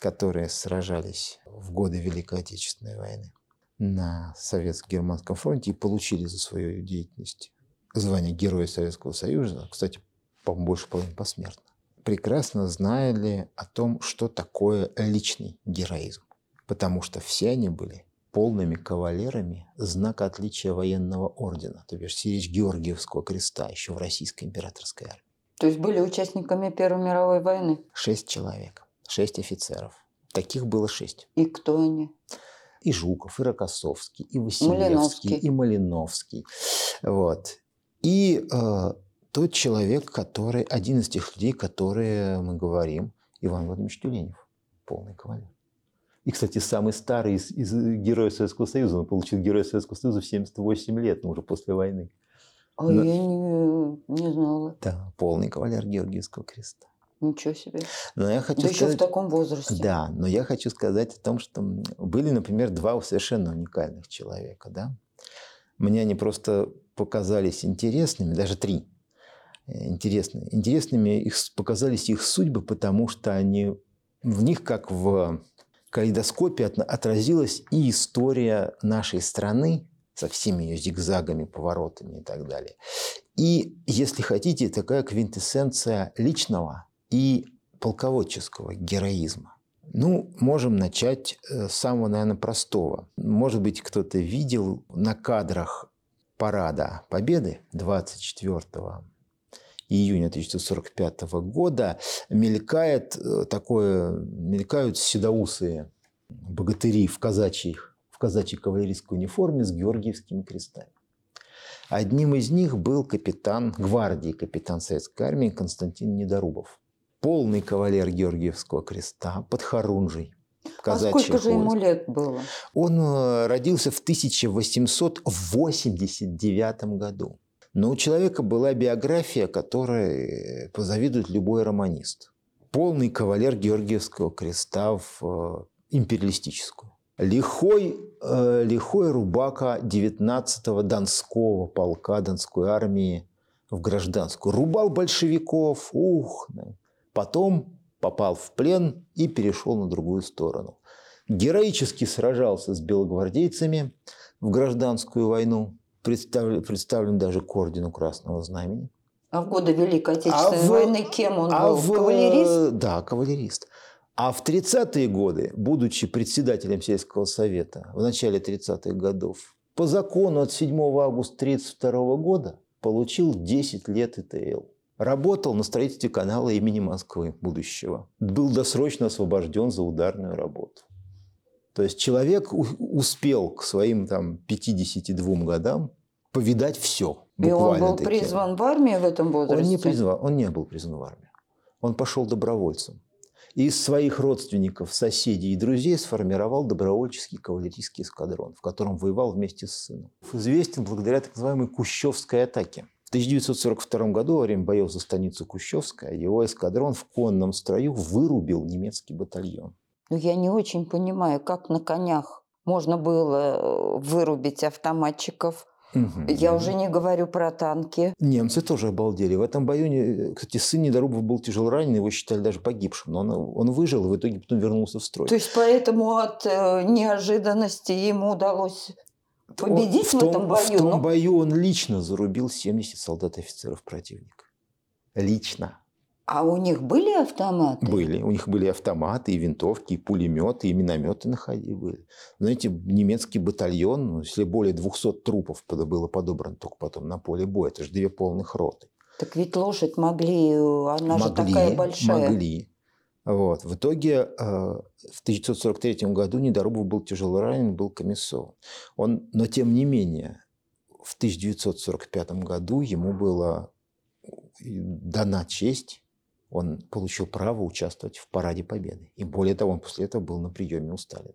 которые сражались в годы Великой Отечественной войны на Советско-Германском фронте и получили за свою деятельность звание Героя Советского Союза, кстати, по больше половины посмертно, прекрасно знали о том, что такое личный героизм. Потому что все они были полными кавалерами знака отличия военного ордена, то бишь сиречь Георгиевского креста еще в Российской императорской армии. То есть были участниками Первой мировой войны. Шесть человек, шесть офицеров. Таких было шесть. И кто они? И Жуков, и Рокоссовский, и Василевский, Малиновский. и Малиновский. Вот. И э, тот человек, который, один из тех людей, которые мы говорим, Иван Владимирович Тюленев, полный кавалер. И, кстати, самый старый из, из героев Советского Союза. Он получил Героя Советского Союза в 78 лет, но уже после войны. А Но- я не, не знала. Да, полный кавалер Георгиевского креста. Ничего себе. Но я хочу да еще сказать... в таком возрасте. Да, но я хочу сказать о том, что были, например, два совершенно уникальных человека. Да? Мне они просто показались интересными, даже три э, интересные. Интересными их, показались их судьбы, потому что они в них, как в калейдоскопе, от- отразилась и история нашей страны со всеми ее зигзагами, поворотами и так далее. И, если хотите, такая квинтэссенция личного и полководческого героизма. Ну, можем начать э, с самого, наверное, простого. Может быть, кто-то видел на кадрах парада Победы 24 июня 1945 года мелькает э, такое, мелькают седоусые богатыри в казачьих, в казачьей кавалерийской униформе с георгиевскими крестами. Одним из них был капитан гвардии, капитан советской армии Константин Недорубов. Полный кавалер Георгиевского креста под Харунжей. а казачьих сколько же ему лет было? Он э, родился в 1889 году. Но у человека была биография, которой позавидует любой романист. Полный кавалер Георгиевского креста в э, империалистическую. Лихой, э, лихой рубака 19-го Донского полка Донской армии в гражданскую. Рубал большевиков, ух. Потом попал в плен и перешел на другую сторону. героически сражался с белогвардейцами в гражданскую войну, представлен, представлен даже к ордену Красного Знамени. А в годы Великой Отечественной а в, войны кем он а был? В, кавалерист? Да, кавалерист. А в 30-е годы, будучи председателем сельского совета в начале 30-х годов, по закону от 7 августа 1932 года получил 10 лет ИТЛ. Работал на строительстве канала имени Москвы будущего. Был досрочно освобожден за ударную работу. То есть человек успел к своим там, 52 годам повидать все. И он был таки. призван в армию в этом возрасте? Он не, призван, он не был призван в армию. Он пошел добровольцем. И из своих родственников, соседей и друзей сформировал добровольческий кавалерийский эскадрон, в котором воевал вместе с сыном. Известен благодаря так называемой Кущевской атаке. В 1942 году во время боев за станицу Кущевская его эскадрон в конном строю вырубил немецкий батальон. Ну, я не очень понимаю, как на конях можно было э, вырубить автоматчиков, Угу. Я уже не говорю про танки. Немцы тоже обалдели. В этом бою, кстати, сын Недорубов был тяжело ранен, его считали даже погибшим. Но он, он выжил и в итоге потом вернулся в строй. То есть поэтому от э, неожиданности ему удалось победить он, в, в том, этом бою? В том но... бою он лично зарубил 70 солдат и офицеров противника. Лично. А у них были автоматы? Были. У них были автоматы, и винтовки, и пулеметы, и минометы находили. Были. Знаете, немецкий батальон, ну, если более 200 трупов было подобрано только потом на поле боя, это же две полных роты. Так ведь лошадь могли, она могли, же такая большая. Могли. Вот. В итоге э, в 1943 году Недорубов был тяжело ранен, был комиссован. Он, но тем не менее, в 1945 году ему была дана честь он получил право участвовать в Параде Победы. И более того, он после этого был на приеме у Сталина.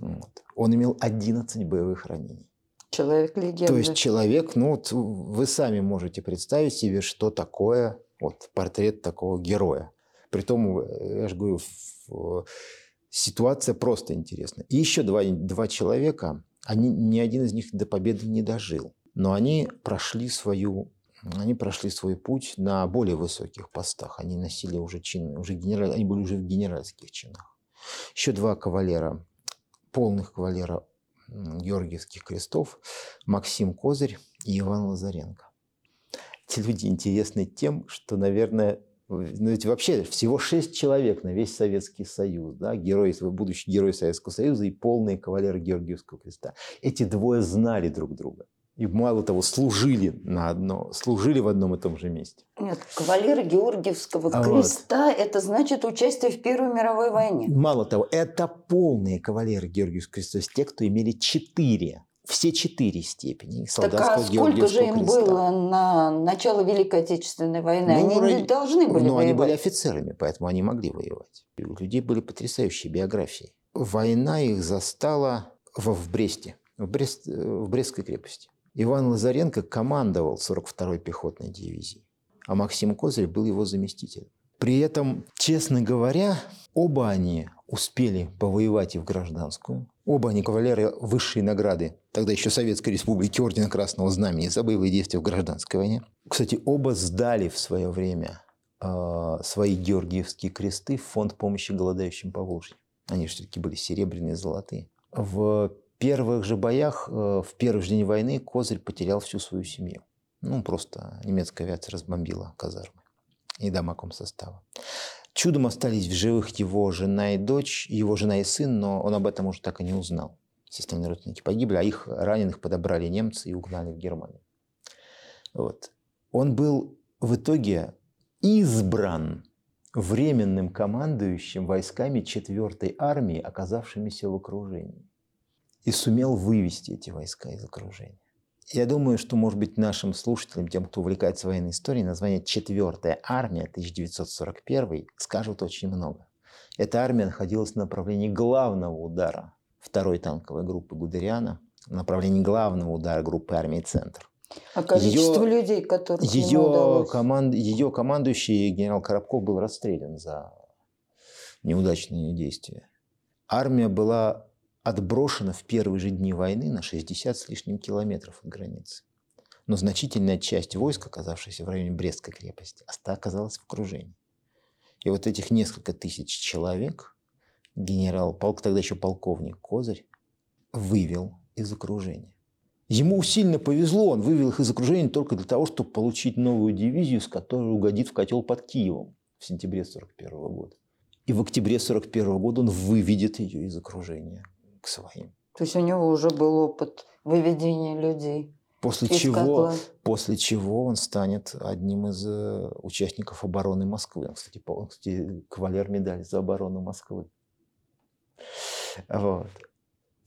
Вот. Он имел 11 боевых ранений. Человек легенда. То есть человек, ну вот вы сами можете представить себе, что такое вот, портрет такого героя. Притом, э, я же говорю, ситуация просто интересная. И еще два, два человека, они, ни один из них до победы не дожил. Но они прошли свою они прошли свой путь на более высоких постах. Они носили уже чины, уже генераль, они были уже в генеральских чинах. Еще два кавалера, полных кавалера Георгиевских крестов, Максим Козырь и Иван Лазаренко. Эти люди интересны тем, что, наверное, ну ведь вообще всего шесть человек на весь Советский Союз, да, герои, будущий герой Советского Союза и полные кавалеры Георгиевского креста. Эти двое знали друг друга. И мало того, служили на одно, служили в одном и том же месте. Нет, кавалеры Георгиевского а креста вот. – это значит участие в Первой мировой войне. Мало того, это полные кавалеры Георгиевского креста, то есть те, кто имели четыре все четыре степени солдатского так, а сколько же им креста. было на начало Великой Отечественной войны? Ну, они ради... должны были Но воевать. они были офицерами, поэтому они могли воевать. у людей были потрясающие биографии. Война их застала в, в Бресте, в, Брест, в Брестской крепости. Иван Лазаренко командовал 42-й пехотной дивизией, а Максим Козырь был его заместителем. При этом, честно говоря, оба они успели повоевать и в гражданскую. Оба они кавалеры высшей награды, тогда еще Советской Республики Ордена Красного Знамени за боевые действия в гражданской войне. Кстати, оба сдали в свое время э, свои георгиевские кресты в фонд помощи голодающим по Волжье. Они все-таки были серебряные, золотые. В первых же боях, э, в первый же день войны, Козырь потерял всю свою семью. Ну, просто немецкая авиация разбомбила казармы и дома комсостава. Чудом остались в живых его жена и дочь, его жена и сын, но он об этом уже так и не узнал. Все остальные родственники погибли, а их раненых подобрали немцы и угнали в Германию. Вот. Он был в итоге избран временным командующим войсками 4-й армии, оказавшимися в окружении и сумел вывести эти войска из окружения. Я думаю, что, может быть, нашим слушателям, тем, кто увлекается военной историей, название «Четвертая армия» 1941 скажут очень много. Эта армия находилась на направлении главного удара второй танковой группы Гудериана, на направлении главного удара группы армии «Центр». А количество ее, людей, которых ее, команд, ее командующий генерал Коробков был расстрелян за неудачные действия. Армия была отброшена в первые же дни войны на 60 с лишним километров от границы. Но значительная часть войск, оказавшаяся в районе Брестской крепости, оказалась в окружении. И вот этих несколько тысяч человек генерал, полк, тогда еще полковник Козырь, вывел из окружения. Ему сильно повезло, он вывел их из окружения только для того, чтобы получить новую дивизию, с которой угодит в котел под Киевом в сентябре 1941 года. И в октябре 1941 года он выведет ее из окружения к своим. То есть у него уже был опыт выведения людей. После из чего, котла. после чего он станет одним из э, участников обороны Москвы. Он, кстати, он, кстати, кавалер медали за оборону Москвы. Вот.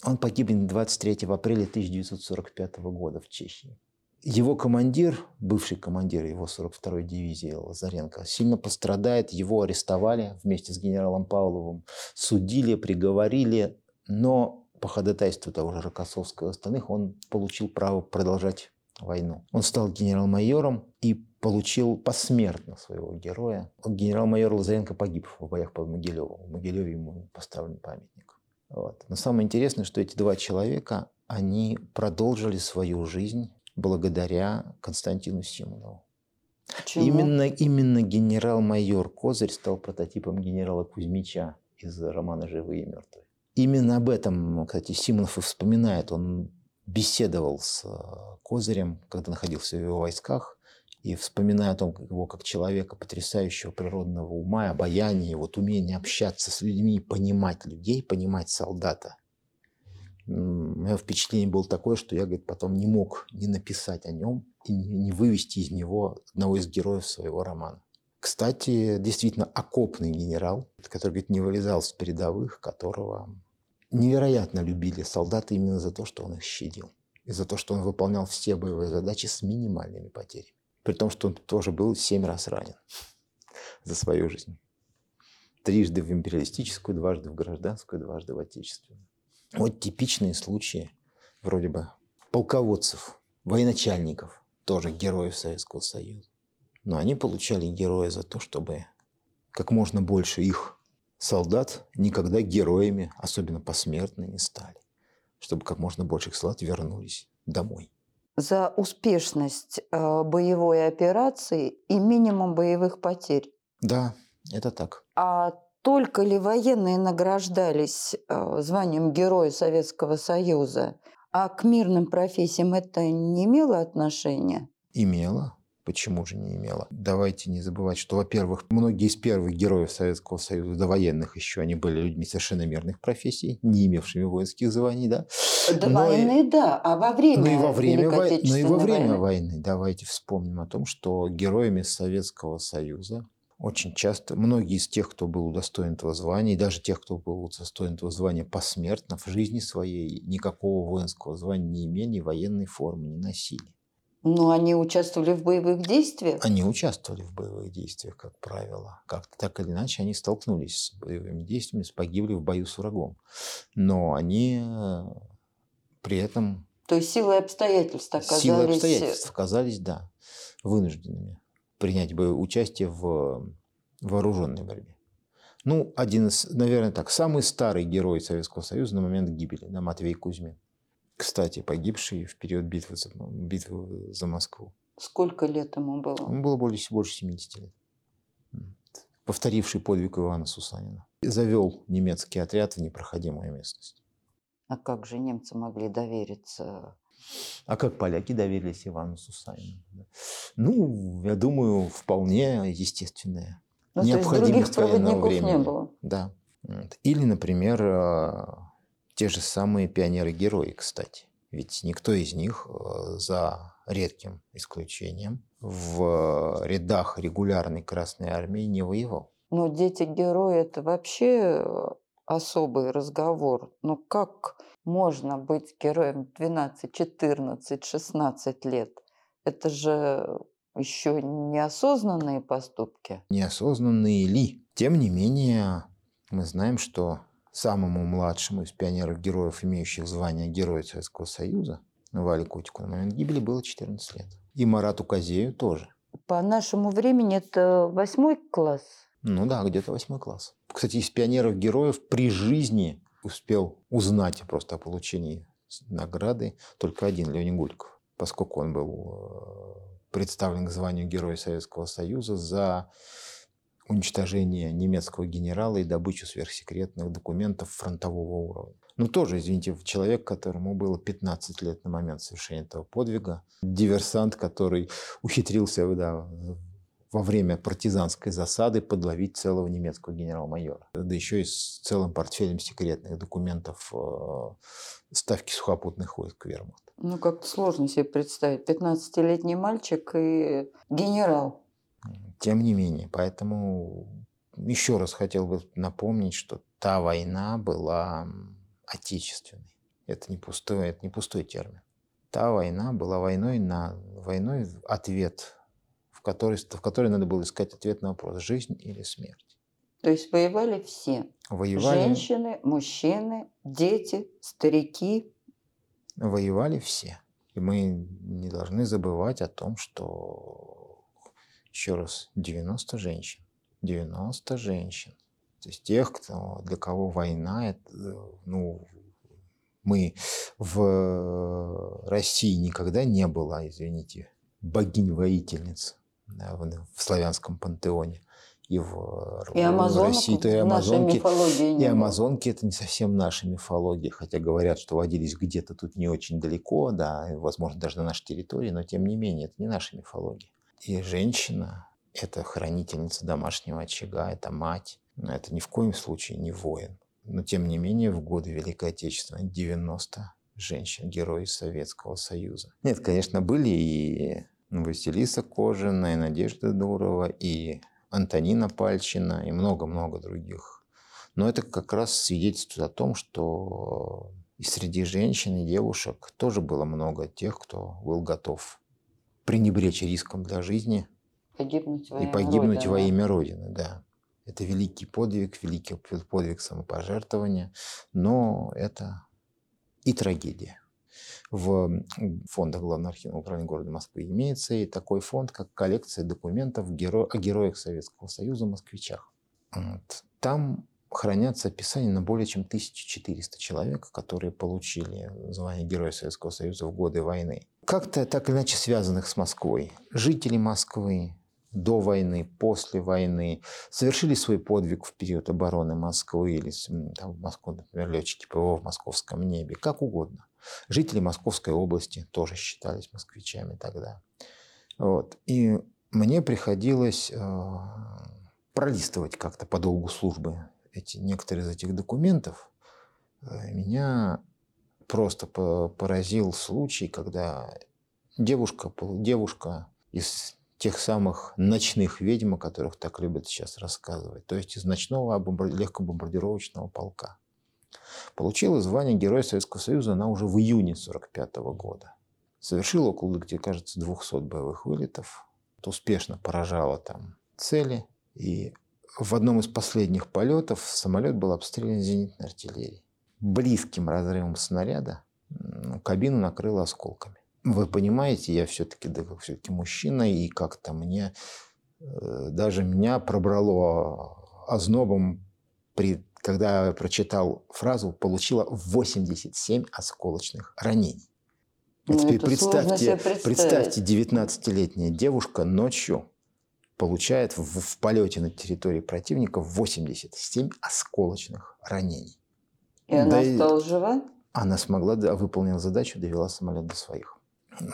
Он погибнет 23 апреля 1945 года в Чехии. Его командир, бывший командир его 42-й дивизии Лазаренко, сильно пострадает. Его арестовали вместе с генералом Павловым, судили, приговорили, но по ходатайству того же Рокоссовского и остальных он получил право продолжать войну. Он стал генерал-майором и получил посмертно своего героя. Генерал-майор Лазаренко погиб в боях под Могилевом. В Могилеве ему поставлен памятник. Вот. Но самое интересное, что эти два человека, они продолжили свою жизнь благодаря Константину Симонову. Почему? Именно, именно генерал-майор Козырь стал прототипом генерала Кузьмича из романа «Живые и мертвые». Именно об этом, кстати, Симонов и вспоминает. Он беседовал с э, Козырем, когда находился в его войсках, и вспоминая о том, его как человека потрясающего природного ума, обаяния, вот умение общаться с людьми, понимать людей, понимать солдата. Мое впечатление было такое, что я, говорит, потом не мог не написать о нем и не вывести из него одного из героев своего романа. Кстати, действительно окопный генерал, который, говорит, не вылезал с передовых, которого невероятно любили солдаты именно за то, что он их щадил. И за то, что он выполнял все боевые задачи с минимальными потерями. При том, что он тоже был семь раз ранен за свою жизнь. Трижды в империалистическую, дважды в гражданскую, дважды в отечественную. Вот типичные случаи вроде бы полководцев, военачальников, тоже героев Советского Союза. Но они получали героя за то, чтобы как можно больше их солдат никогда героями, особенно посмертно, не стали. Чтобы как можно больше их солдат вернулись домой. За успешность э, боевой операции и минимум боевых потерь. Да, это так. А только ли военные награждались э, званием Героя Советского Союза, а к мирным профессиям это не имело отношения? Имела. Почему же не имела? Давайте не забывать, что, во-первых, многие из первых героев Советского Союза, до военных еще, они были людьми совершенно мирных профессий, не имевшими воинских званий, да. До Но и- войны, да, а во время Но и во время, вой- но и во время войны? войны давайте вспомним о том, что героями Советского Союза очень часто многие из тех, кто был удостоен этого звания, и даже тех, кто был удостоен этого звания посмертно, в жизни своей никакого воинского звания не имели, военной формы не носили. Но они участвовали в боевых действиях? Они участвовали в боевых действиях, как правило. Как-то так или иначе они столкнулись с боевыми действиями, погибли в бою с врагом. Но они э, при этом То есть силы обстоятельств оказались... силы обстоятельств оказались, да, вынужденными принять бы участие в вооруженной борьбе. Ну, один из, наверное, так, самый старый герой Советского Союза на момент гибели, да, Матвей Кузьмин. Кстати, погибший в период битвы за, битвы за Москву. Сколько лет ему было? Ему было больше, больше 70 лет. Повторивший подвиг Ивана Сусанина. Завел немецкий отряд в непроходимую местность. А как же немцы могли довериться? А как поляки доверились Ивану Сусанину? Ну, я думаю, вполне естественное. Ну, то есть Необходимость других проводников не времени. было. Да. Или, например, э, те же самые пионеры-герои, кстати. Ведь никто из них, э, за редким исключением, в рядах регулярной Красной Армии не воевал. Но дети-герои – это вообще э, особый разговор. Ну как можно быть героем в 12, 14, 16 лет? Это же еще неосознанные поступки. Неосознанные ли? Тем не менее, мы знаем, что самому младшему из пионеров-героев, имеющих звание Героя Советского Союза, Вале Котику на момент гибели было 14 лет. И Марату Козею тоже. По нашему времени это восьмой класс. Ну да, где-то восьмой класс. Кстати, из пионеров-героев при жизни успел узнать просто о получении награды только один, Леонид Гульков, поскольку он был э, представлен к званию Героя Советского Союза за уничтожение немецкого генерала и добычу сверхсекретных документов фронтового уровня. Ну, тоже, извините, человек, которому было 15 лет на момент совершения этого подвига, диверсант, который ухитрился да, во время партизанской засады подловить целого немецкого генерал-майора. Да еще и с целым портфелем секретных документов э, ставки сухопутных войск Вермахта. Ну, как-то сложно себе представить. 15-летний мальчик и генерал. Тем не менее, поэтому еще раз хотел бы напомнить, что та война была отечественной. Это не пустой, это не пустой термин. Та война была войной на войной ответ, в которой, в которой надо было искать ответ на вопрос жизнь или смерть. То есть воевали все. Воевали... Женщины, мужчины, дети, старики. Воевали все. И мы не должны забывать о том, что еще раз, 90 женщин. 90 женщин. То есть тех, кто, для кого война, это, ну, мы в России никогда не было, извините, богинь-воительниц да, в, в славянском пантеоне. И в, и в России, то и амазонки. И амазонки это не совсем наша мифология, хотя говорят, что водились где-то тут не очень далеко, да, возможно, даже на нашей территории, но тем не менее, это не наша мифология. И женщина – это хранительница домашнего очага, это мать. Но это ни в коем случае не воин. Но тем не менее в годы Великой Отечественной 90 женщин, герои Советского Союза. Нет, конечно, были и Василиса Кожина, и Надежда Дурова, и Антонина Пальчина, и много-много других. Но это как раз свидетельствует о том, что и среди женщин и девушек тоже было много тех, кто был готов пренебречь риском для жизни погибнуть и погибнуть Родины. во имя Родины, да. Это великий подвиг, великий подвиг самопожертвования, но это и трагедия. В фондах Главного архивного управления города Москвы имеется и такой фонд, как коллекция документов геро... о героях Советского Союза, москвичах. Вот. Там хранятся описания на более чем 1400 человек, которые получили звание Героя Советского Союза в годы войны. Как-то так или иначе связанных с Москвой. Жители Москвы до войны, после войны, совершили свой подвиг в период обороны Москвы или там, в Москву, например, летчики ПВО в московском небе, как угодно. Жители Московской области тоже считались москвичами тогда. Вот. И мне приходилось э, пролистывать как-то по долгу службы эти, некоторые из этих документов, э, меня просто поразил случай, когда девушка, девушка из тех самых ночных ведьм, о которых так любят сейчас рассказывать, то есть из ночного легкобомбардировочного полка. Получила звание Героя Советского Союза она уже в июне 1945 года. Совершила около, где кажется, 200 боевых вылетов. Успешно поражала там цели. И в одном из последних полетов самолет был обстрелян зенитной артиллерией. Близким разрывом снаряда кабину накрыло осколками. Вы понимаете, я все-таки да, все-таки мужчина, и как-то мне э, даже меня пробрало ознобом, при, когда я прочитал фразу, получила 87 осколочных ранений. Ну, теперь представьте, представьте, 19-летняя девушка ночью получает в, в полете на территории противника 87 осколочных ранений. И она да стала жива? Она смогла, да, выполнила задачу, довела самолет до своих.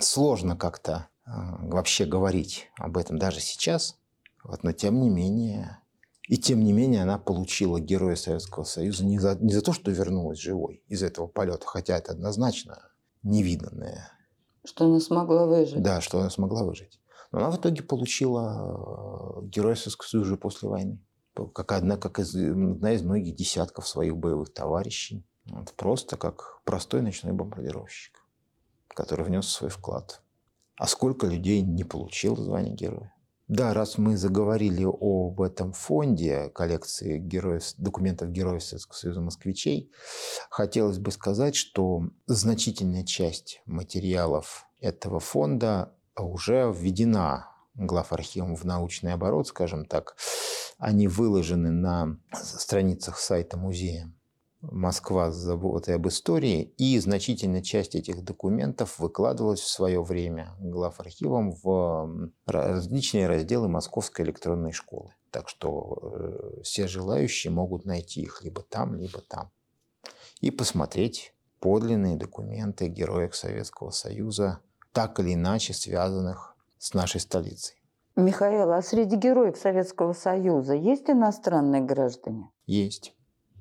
Сложно как-то э, вообще говорить об этом даже сейчас, вот, но тем не менее, и тем не менее она получила Героя Советского Союза не за, не за то, что вернулась живой из этого полета, хотя это однозначно невиданное. Что она смогла выжить. Да, что она смогла выжить. Но она в итоге получила э, Героя Советского Союза уже после войны. Как одна, как из, одна из многих десятков своих боевых товарищей. Вот, просто как простой ночной бомбардировщик, который внес свой вклад. А сколько людей не получило звание героя? Да, раз мы заговорили об этом фонде коллекции героев, документов Героев Советского Союза москвичей, хотелось бы сказать, что значительная часть материалов этого фонда уже введена глав архивом в научный оборот, скажем так. Они выложены на страницах сайта музея. Москва с заботой об истории, и значительная часть этих документов выкладывалась в свое время глав архивом в различные разделы Московской электронной школы. Так что э, все желающие могут найти их либо там, либо там. И посмотреть подлинные документы героев Советского Союза, так или иначе связанных с нашей столицей. Михаил, а среди героев Советского Союза есть иностранные граждане? Есть.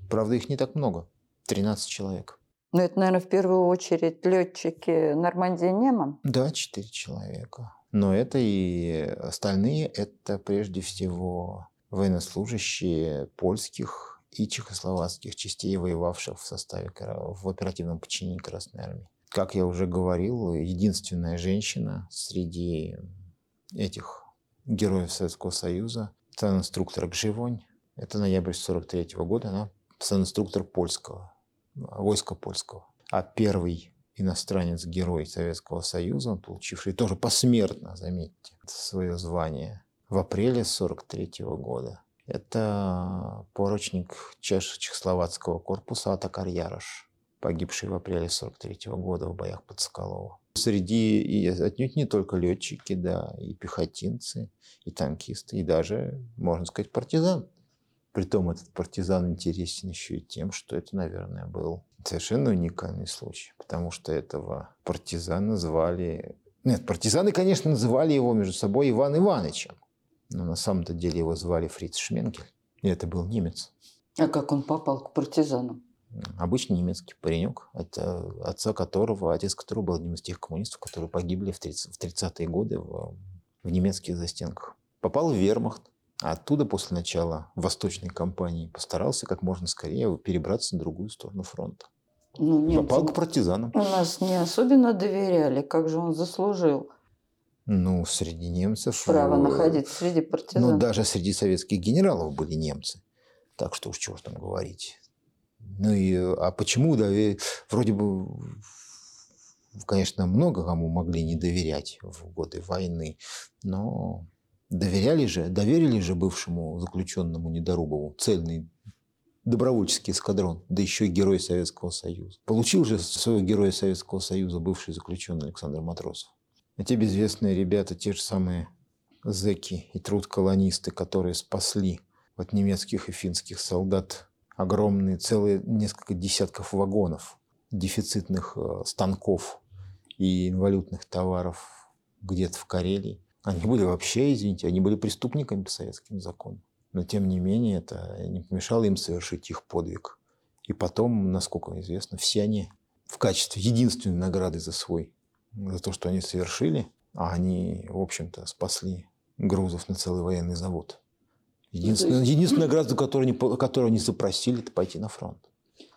Правда, их не так много. 13 человек. Ну, это, наверное, в первую очередь летчики Нормандия Неман? Да, 4 человека. Но это и остальные, это прежде всего военнослужащие польских и чехословацких частей, воевавших в составе в оперативном подчинении Красной Армии. Как я уже говорил, единственная женщина среди этих героев Советского Союза, сан-инструктор. Это ноябрь 43 года, она сан-инструктор польского, войска польского. А первый иностранец-герой Советского Союза, получивший тоже посмертно, заметьте, свое звание в апреле 43 года. Это поручник Чехословацкого корпуса Атакар Ярош, погибший в апреле 43 года в боях под Соколово. Среди и отнюдь не только летчики, да, и пехотинцы, и танкисты, и даже, можно сказать, партизан. Притом этот партизан интересен еще и тем, что это, наверное, был совершенно уникальный случай, потому что этого партизана звали... Нет, партизаны, конечно, называли его между собой Иван Ивановичем, но на самом-то деле его звали Фриц Шменкель, и это был немец. А как он попал к партизанам? Обычный немецкий паренек, это отца которого, отец которого был одним из тех коммунистов, которые погибли в 30-е годы в, в немецких застенках. Попал в вермахт, а оттуда после начала восточной кампании постарался как можно скорее перебраться на другую сторону фронта. Ну, немцы Попал к партизанам. У нас не особенно доверяли, как же он заслужил. Ну, среди немцев... Право э, находиться среди партизан. Ну, даже среди советских генералов были немцы. Так что уж чего там говорить. Ну и, а почему, да, вроде бы, конечно, много кому могли не доверять в годы войны, но доверяли же, доверили же бывшему заключенному Недорубову цельный добровольческий эскадрон, да еще и герой Советского Союза. Получил же своего героя Советского Союза бывший заключенный Александр Матросов. Те безвестные ребята, те же самые зеки и труд-колонисты, которые спасли от немецких и финских солдат огромные, целые несколько десятков вагонов дефицитных э, станков и инвалютных товаров где-то в Карелии. Они были вообще, извините, они были преступниками по советским законам. Но тем не менее это не помешало им совершить их подвиг. И потом, насколько известно, все они в качестве единственной награды за свой, за то, что они совершили, а они, в общем-то, спасли грузов на целый военный завод. Единственная, есть... единственная награда, которую они, которую они запросили, это пойти на фронт.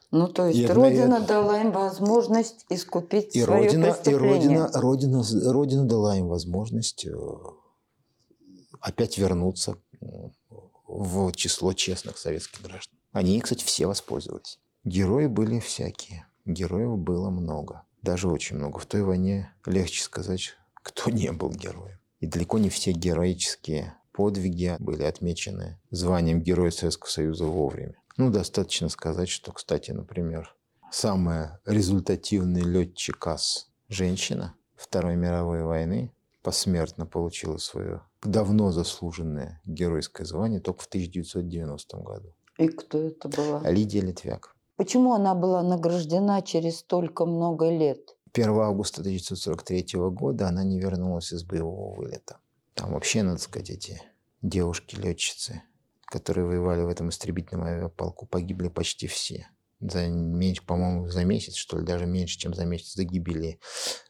Ну, то есть и Родина это... дала им возможность искупить и свое Родина, И Родина, Родина, Родина дала им возможность э, опять вернуться в число честных советских граждан. Они, кстати, все воспользовались. Герои были всякие. Героев было много. Даже очень много. В той войне легче сказать, кто не был героем. И далеко не все героические подвиги были отмечены званием Героя Советского Союза вовремя. Ну, достаточно сказать, что, кстати, например, самая результативный летчик АС женщина Второй мировой войны посмертно получила свое давно заслуженное геройское звание только в 1990 году. И кто это была? Лидия Литвяк. Почему она была награждена через столько много лет? 1 августа 1943 года она не вернулась из боевого вылета. Там вообще, надо сказать, эти девушки-летчицы, которые воевали в этом истребительном авиаполку, погибли почти все. За меньше, по-моему, за месяц, что ли, даже меньше, чем за месяц до гибели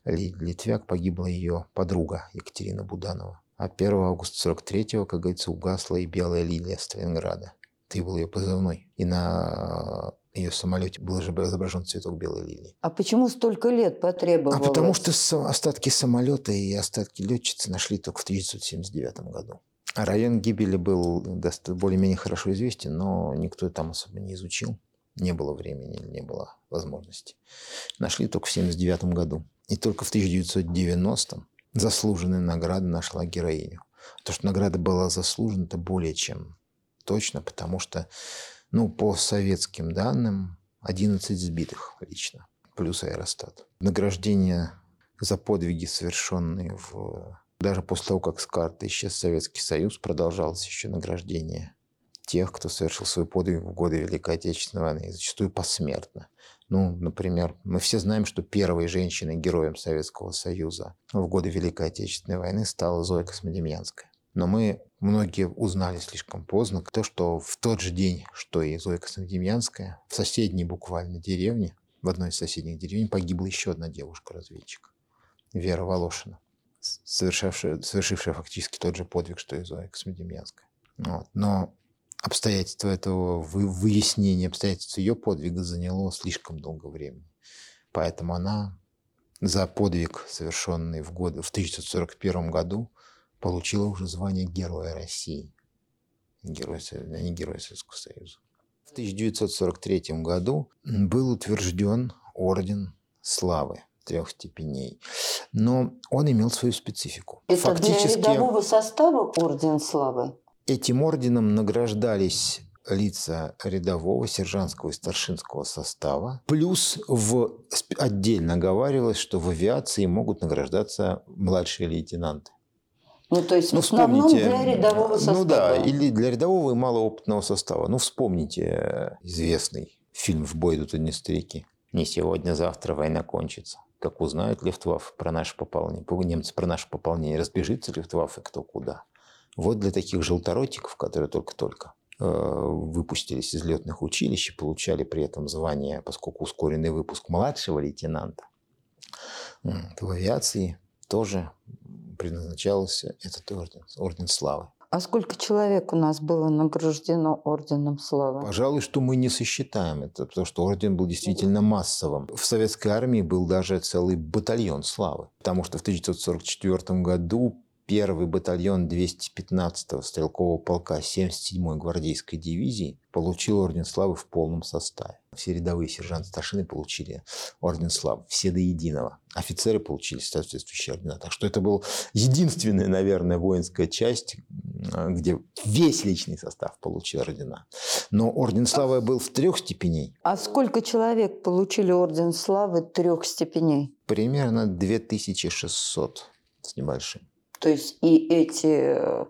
Литвяк погибла ее подруга Екатерина Буданова. А 1 августа 43-го, как говорится, угасла и белая лилия Сталинграда. Ты был ее позывной. И на ее самолете был же изображен цветок белой лилии. А почему столько лет потребовалось? А потому что остатки самолета и остатки летчицы нашли только в 1979 году. А район гибели был более-менее хорошо известен, но никто там особо не изучил. Не было времени, не было возможности. Нашли только в 1979 году. И только в 1990 заслуженная награда нашла героиню. То, что награда была заслужена, это более чем точно, потому что ну, по советским данным, 11 сбитых лично, плюс аэростат. Награждение за подвиги, совершенные в... Даже после того, как с карты исчез Советский Союз, продолжалось еще награждение тех, кто совершил свой подвиг в годы Великой Отечественной войны, зачастую посмертно. Ну, например, мы все знаем, что первой женщиной-героем Советского Союза в годы Великой Отечественной войны стала Зоя Космодемьянская. Но мы многие узнали слишком поздно то, что в тот же день, что и Зоя Космодемьянская, в соседней буквально деревне, в одной из соседних деревень погибла еще одна девушка-разведчик, Вера Волошина, совершившая, совершившая фактически тот же подвиг, что и Зоя Космодемьянская. Вот. Но обстоятельства этого, выяснения обстоятельств ее подвига заняло слишком долго времени. Поэтому она за подвиг, совершенный в, год, в 1941 году, получила уже звание Героя России. Герой, а не Герой Советского Союза. В 1943 году был утвержден Орден Славы трех степеней. Но он имел свою специфику. Это Фактически, для рядового состава Орден Славы? Этим орденом награждались лица рядового, сержантского и старшинского состава. Плюс в, отдельно говорилось, что в авиации могут награждаться младшие лейтенанты. Ну, то есть ну, в основном для рядового состава. Ну да, или для рядового и малоопытного состава. Ну, вспомните э, известный фильм «В бой идут одни старики». Не сегодня, завтра война кончится. Как узнают Лифтваффе про наше пополнение, немцы про наше пополнение, разбежится Лифтваффе кто куда. Вот для таких желторотиков, которые только-только э, выпустились из летных училищ и получали при этом звание, поскольку ускоренный выпуск младшего лейтенанта, в авиации тоже предназначался этот орден, орден славы. А сколько человек у нас было награждено орденом славы? Пожалуй, что мы не сосчитаем это, потому что орден был действительно массовым. В советской армии был даже целый батальон славы, потому что в 1944 году первый батальон 215-го стрелкового полка 77-й гвардейской дивизии получил Орден Славы в полном составе. Все рядовые сержанты старшины получили Орден Славы, все до единого. Офицеры получили соответствующие ордена. Так что это был единственная, наверное, воинская часть, где весь личный состав получил ордена. Но Орден Славы был в трех степеней. А сколько человек получили Орден Славы трех степеней? Примерно 2600 с небольшим. То есть и эти э,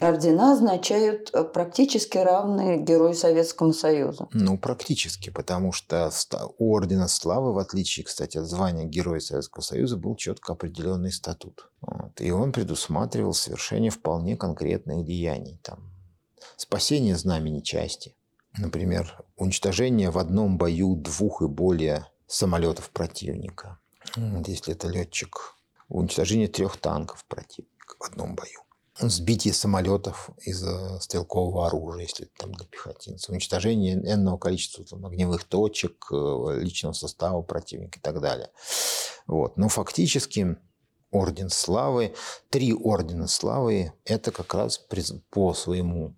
ордена означают э, практически равные Герою Советскому Союзу. Ну, практически, потому что у Ордена Славы, в отличие, кстати, от звания Героя Советского Союза, был четко определенный статут. Вот. И он предусматривал совершение вполне конкретных деяний. Там, спасение знамени части. Например, уничтожение в одном бою двух и более самолетов противника. Вот, если это летчик уничтожение трех танков противника в одном бою, сбитие самолетов из стрелкового оружия, если там для пехотинцев, уничтожение энного количества там, огневых точек, э, личного состава противника и так далее. Вот. Но фактически Орден Славы, три Ордена Славы, это как раз по своему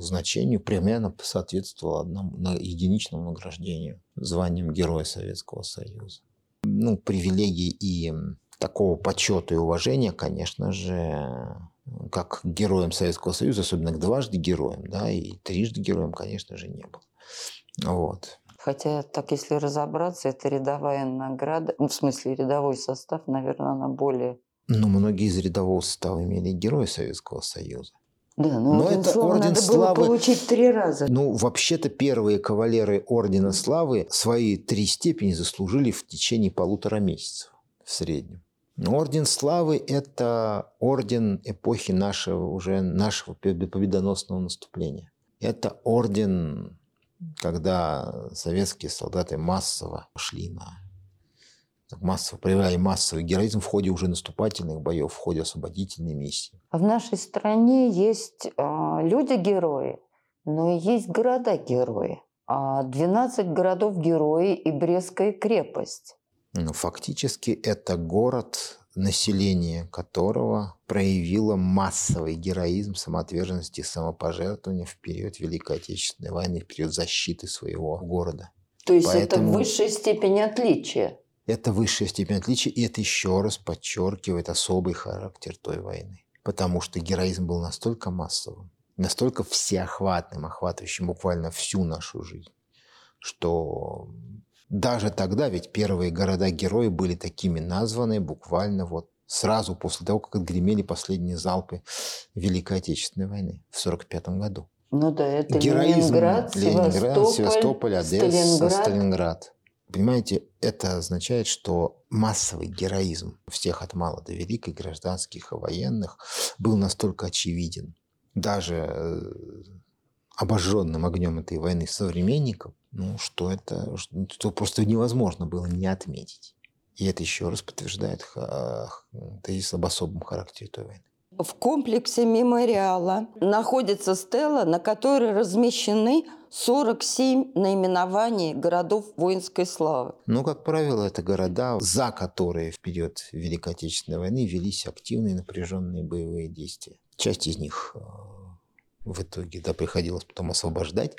значению примерно соответствовало одному единичному награждению званием Героя Советского Союза. Ну, привилегии и такого почета и уважения, конечно же, как героям Советского Союза, особенно к дважды героям, да, и трижды героем, конечно же, не было. Вот. Хотя, так если разобраться, это рядовая награда, ну, в смысле рядовой состав, наверное, она более... Ну, многие из рядового состава имели герои Советского Союза. Да, но, но орден это славы орден надо славы. Было получить три раза. Ну, вообще-то первые кавалеры ордена славы свои три степени заслужили в течение полутора месяцев в среднем. Орден славы – это орден эпохи нашего, уже нашего победоносного наступления. Это орден, когда советские солдаты массово шли на массово проявляли массовый героизм в ходе уже наступательных боев, в ходе освободительной миссии. В нашей стране есть э, люди-герои, но и есть города-герои. 12 городов-герои и Брестская крепость. Ну, фактически это город, население которого проявило массовый героизм, самоотверженность и самопожертвование в период Великой Отечественной войны, в период защиты своего города. То есть Поэтому... это высшая степень отличия? Это высшая степень отличия, и это еще раз подчеркивает особый характер той войны. Потому что героизм был настолько массовым, настолько всеохватным, охватывающим буквально всю нашу жизнь, что даже тогда ведь первые города-герои были такими названы буквально вот сразу после того, как отгремели последние залпы Великой Отечественной войны в 1945 году. Ну да, это Героизм Ленинград, Ленинград, Севастополь, Одесса, Сталинград. Сталинград. Понимаете, это означает, что массовый героизм всех от мала до великой, гражданских и военных, был настолько очевиден. Даже э, обожженным огнем этой войны современникам, ну, что это что просто невозможно было не отметить. И это еще раз подтверждает тезис об особом характере той войны. В комплексе мемориала находится стела, на которой размещены 47 наименований городов воинской славы. Но, как правило, это города, за которые в период Великой Отечественной войны велись активные напряженные боевые действия. Часть из них э, в итоге да, приходилось потом освобождать.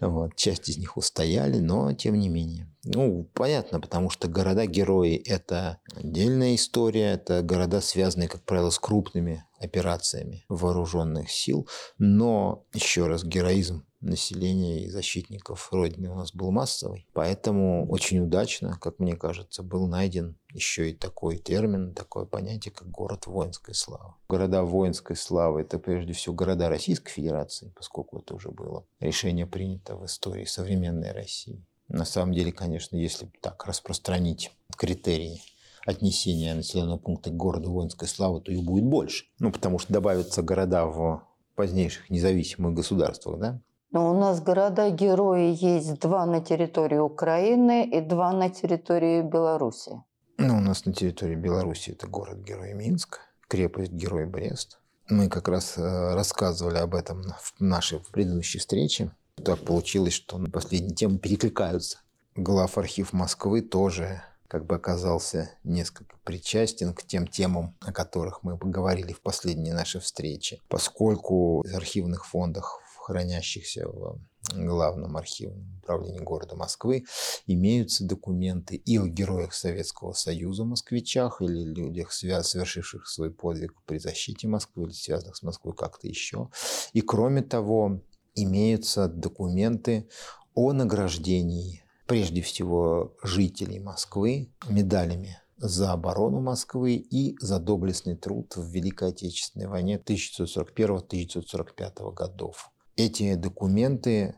Вот. Часть из них устояли, но тем не менее. Ну, понятно, потому что города-герои – это отдельная история, это города, связанные, как правило, с крупными операциями вооруженных сил. Но, еще раз, героизм населения и защитников Родины у нас был массовый. Поэтому очень удачно, как мне кажется, был найден еще и такой термин, такое понятие, как город воинской славы. Города воинской славы – это прежде всего города Российской Федерации, поскольку это уже было решение принято в истории современной России. На самом деле, конечно, если так распространить критерии отнесения населенного пункта к городу воинской славы, то их будет больше. Ну, потому что добавятся города в позднейших независимых государствах, да? Но у нас города-герои есть два на территории Украины и два на территории Беларуси. Ну, у нас на территории Беларуси это город-герой Минск, крепость-герой Брест. Мы как раз э, рассказывали об этом в нашей предыдущей встрече. Так получилось, что последние темы перекликаются. Глав архив Москвы тоже как бы оказался несколько причастен к тем темам, о которых мы поговорили в последней нашей встрече, поскольку в архивных фондах, хранящихся в главном архивном управлении города Москвы, имеются документы и о героях Советского Союза, москвичах или людях, совершивших свой подвиг при защите Москвы или связанных с Москвой как-то еще. И кроме того, имеются документы о награждении прежде всего жителей Москвы медалями за оборону Москвы и за доблестный труд в Великой Отечественной войне 1941-1945 годов. Эти документы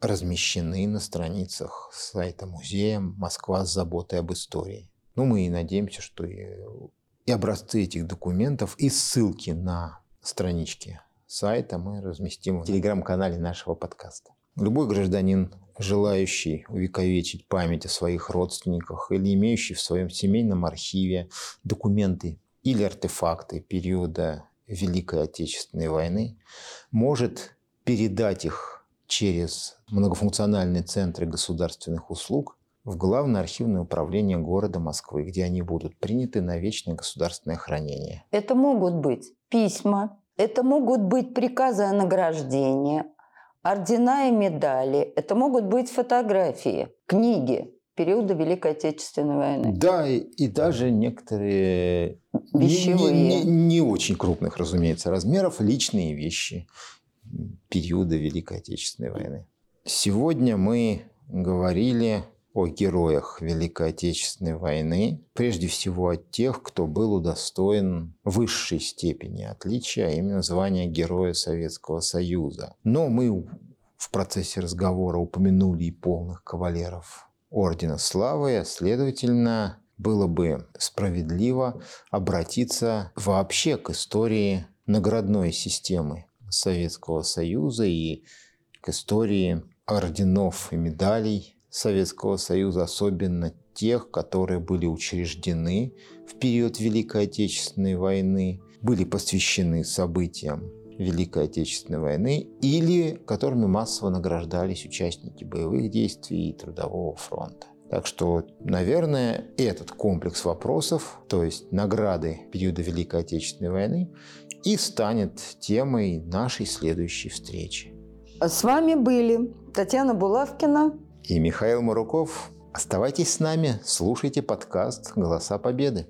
размещены на страницах сайта музея «Москва с заботой об истории». Ну, мы и надеемся, что и, и образцы этих документов, и ссылки на странички сайта мы разместим в телеграм-канале нашего подкаста. Любой гражданин, желающий увековечить память о своих родственниках или имеющий в своем семейном архиве документы или артефакты периода Великой Отечественной войны, может передать их через многофункциональные центры государственных услуг в Главное архивное управление города Москвы, где они будут приняты на вечное государственное хранение. Это могут быть письма, это могут быть приказы о награждении, ордена и медали, это могут быть фотографии, книги периода Великой Отечественной войны. Да, и, и даже некоторые Вещевые. Не, не- не очень крупных, разумеется, размеров личные вещи периода Великой Отечественной войны. Сегодня мы говорили о героях Великой Отечественной войны, прежде всего о тех, кто был удостоен высшей степени отличия, а именно звания Героя Советского Союза. Но мы в процессе разговора упомянули и полных кавалеров Ордена Славы, а следовательно, было бы справедливо обратиться вообще к истории наградной системы Советского Союза и к истории орденов и медалей Советского Союза, особенно тех, которые были учреждены в период Великой Отечественной войны, были посвящены событиям Великой Отечественной войны или которыми массово награждались участники боевых действий и Трудового фронта. Так что, наверное, этот комплекс вопросов, то есть награды периода Великой Отечественной войны, и станет темой нашей следующей встречи. С вами были Татьяна Булавкина. И Михаил Маруков. Оставайтесь с нами, слушайте подкаст «Голоса Победы».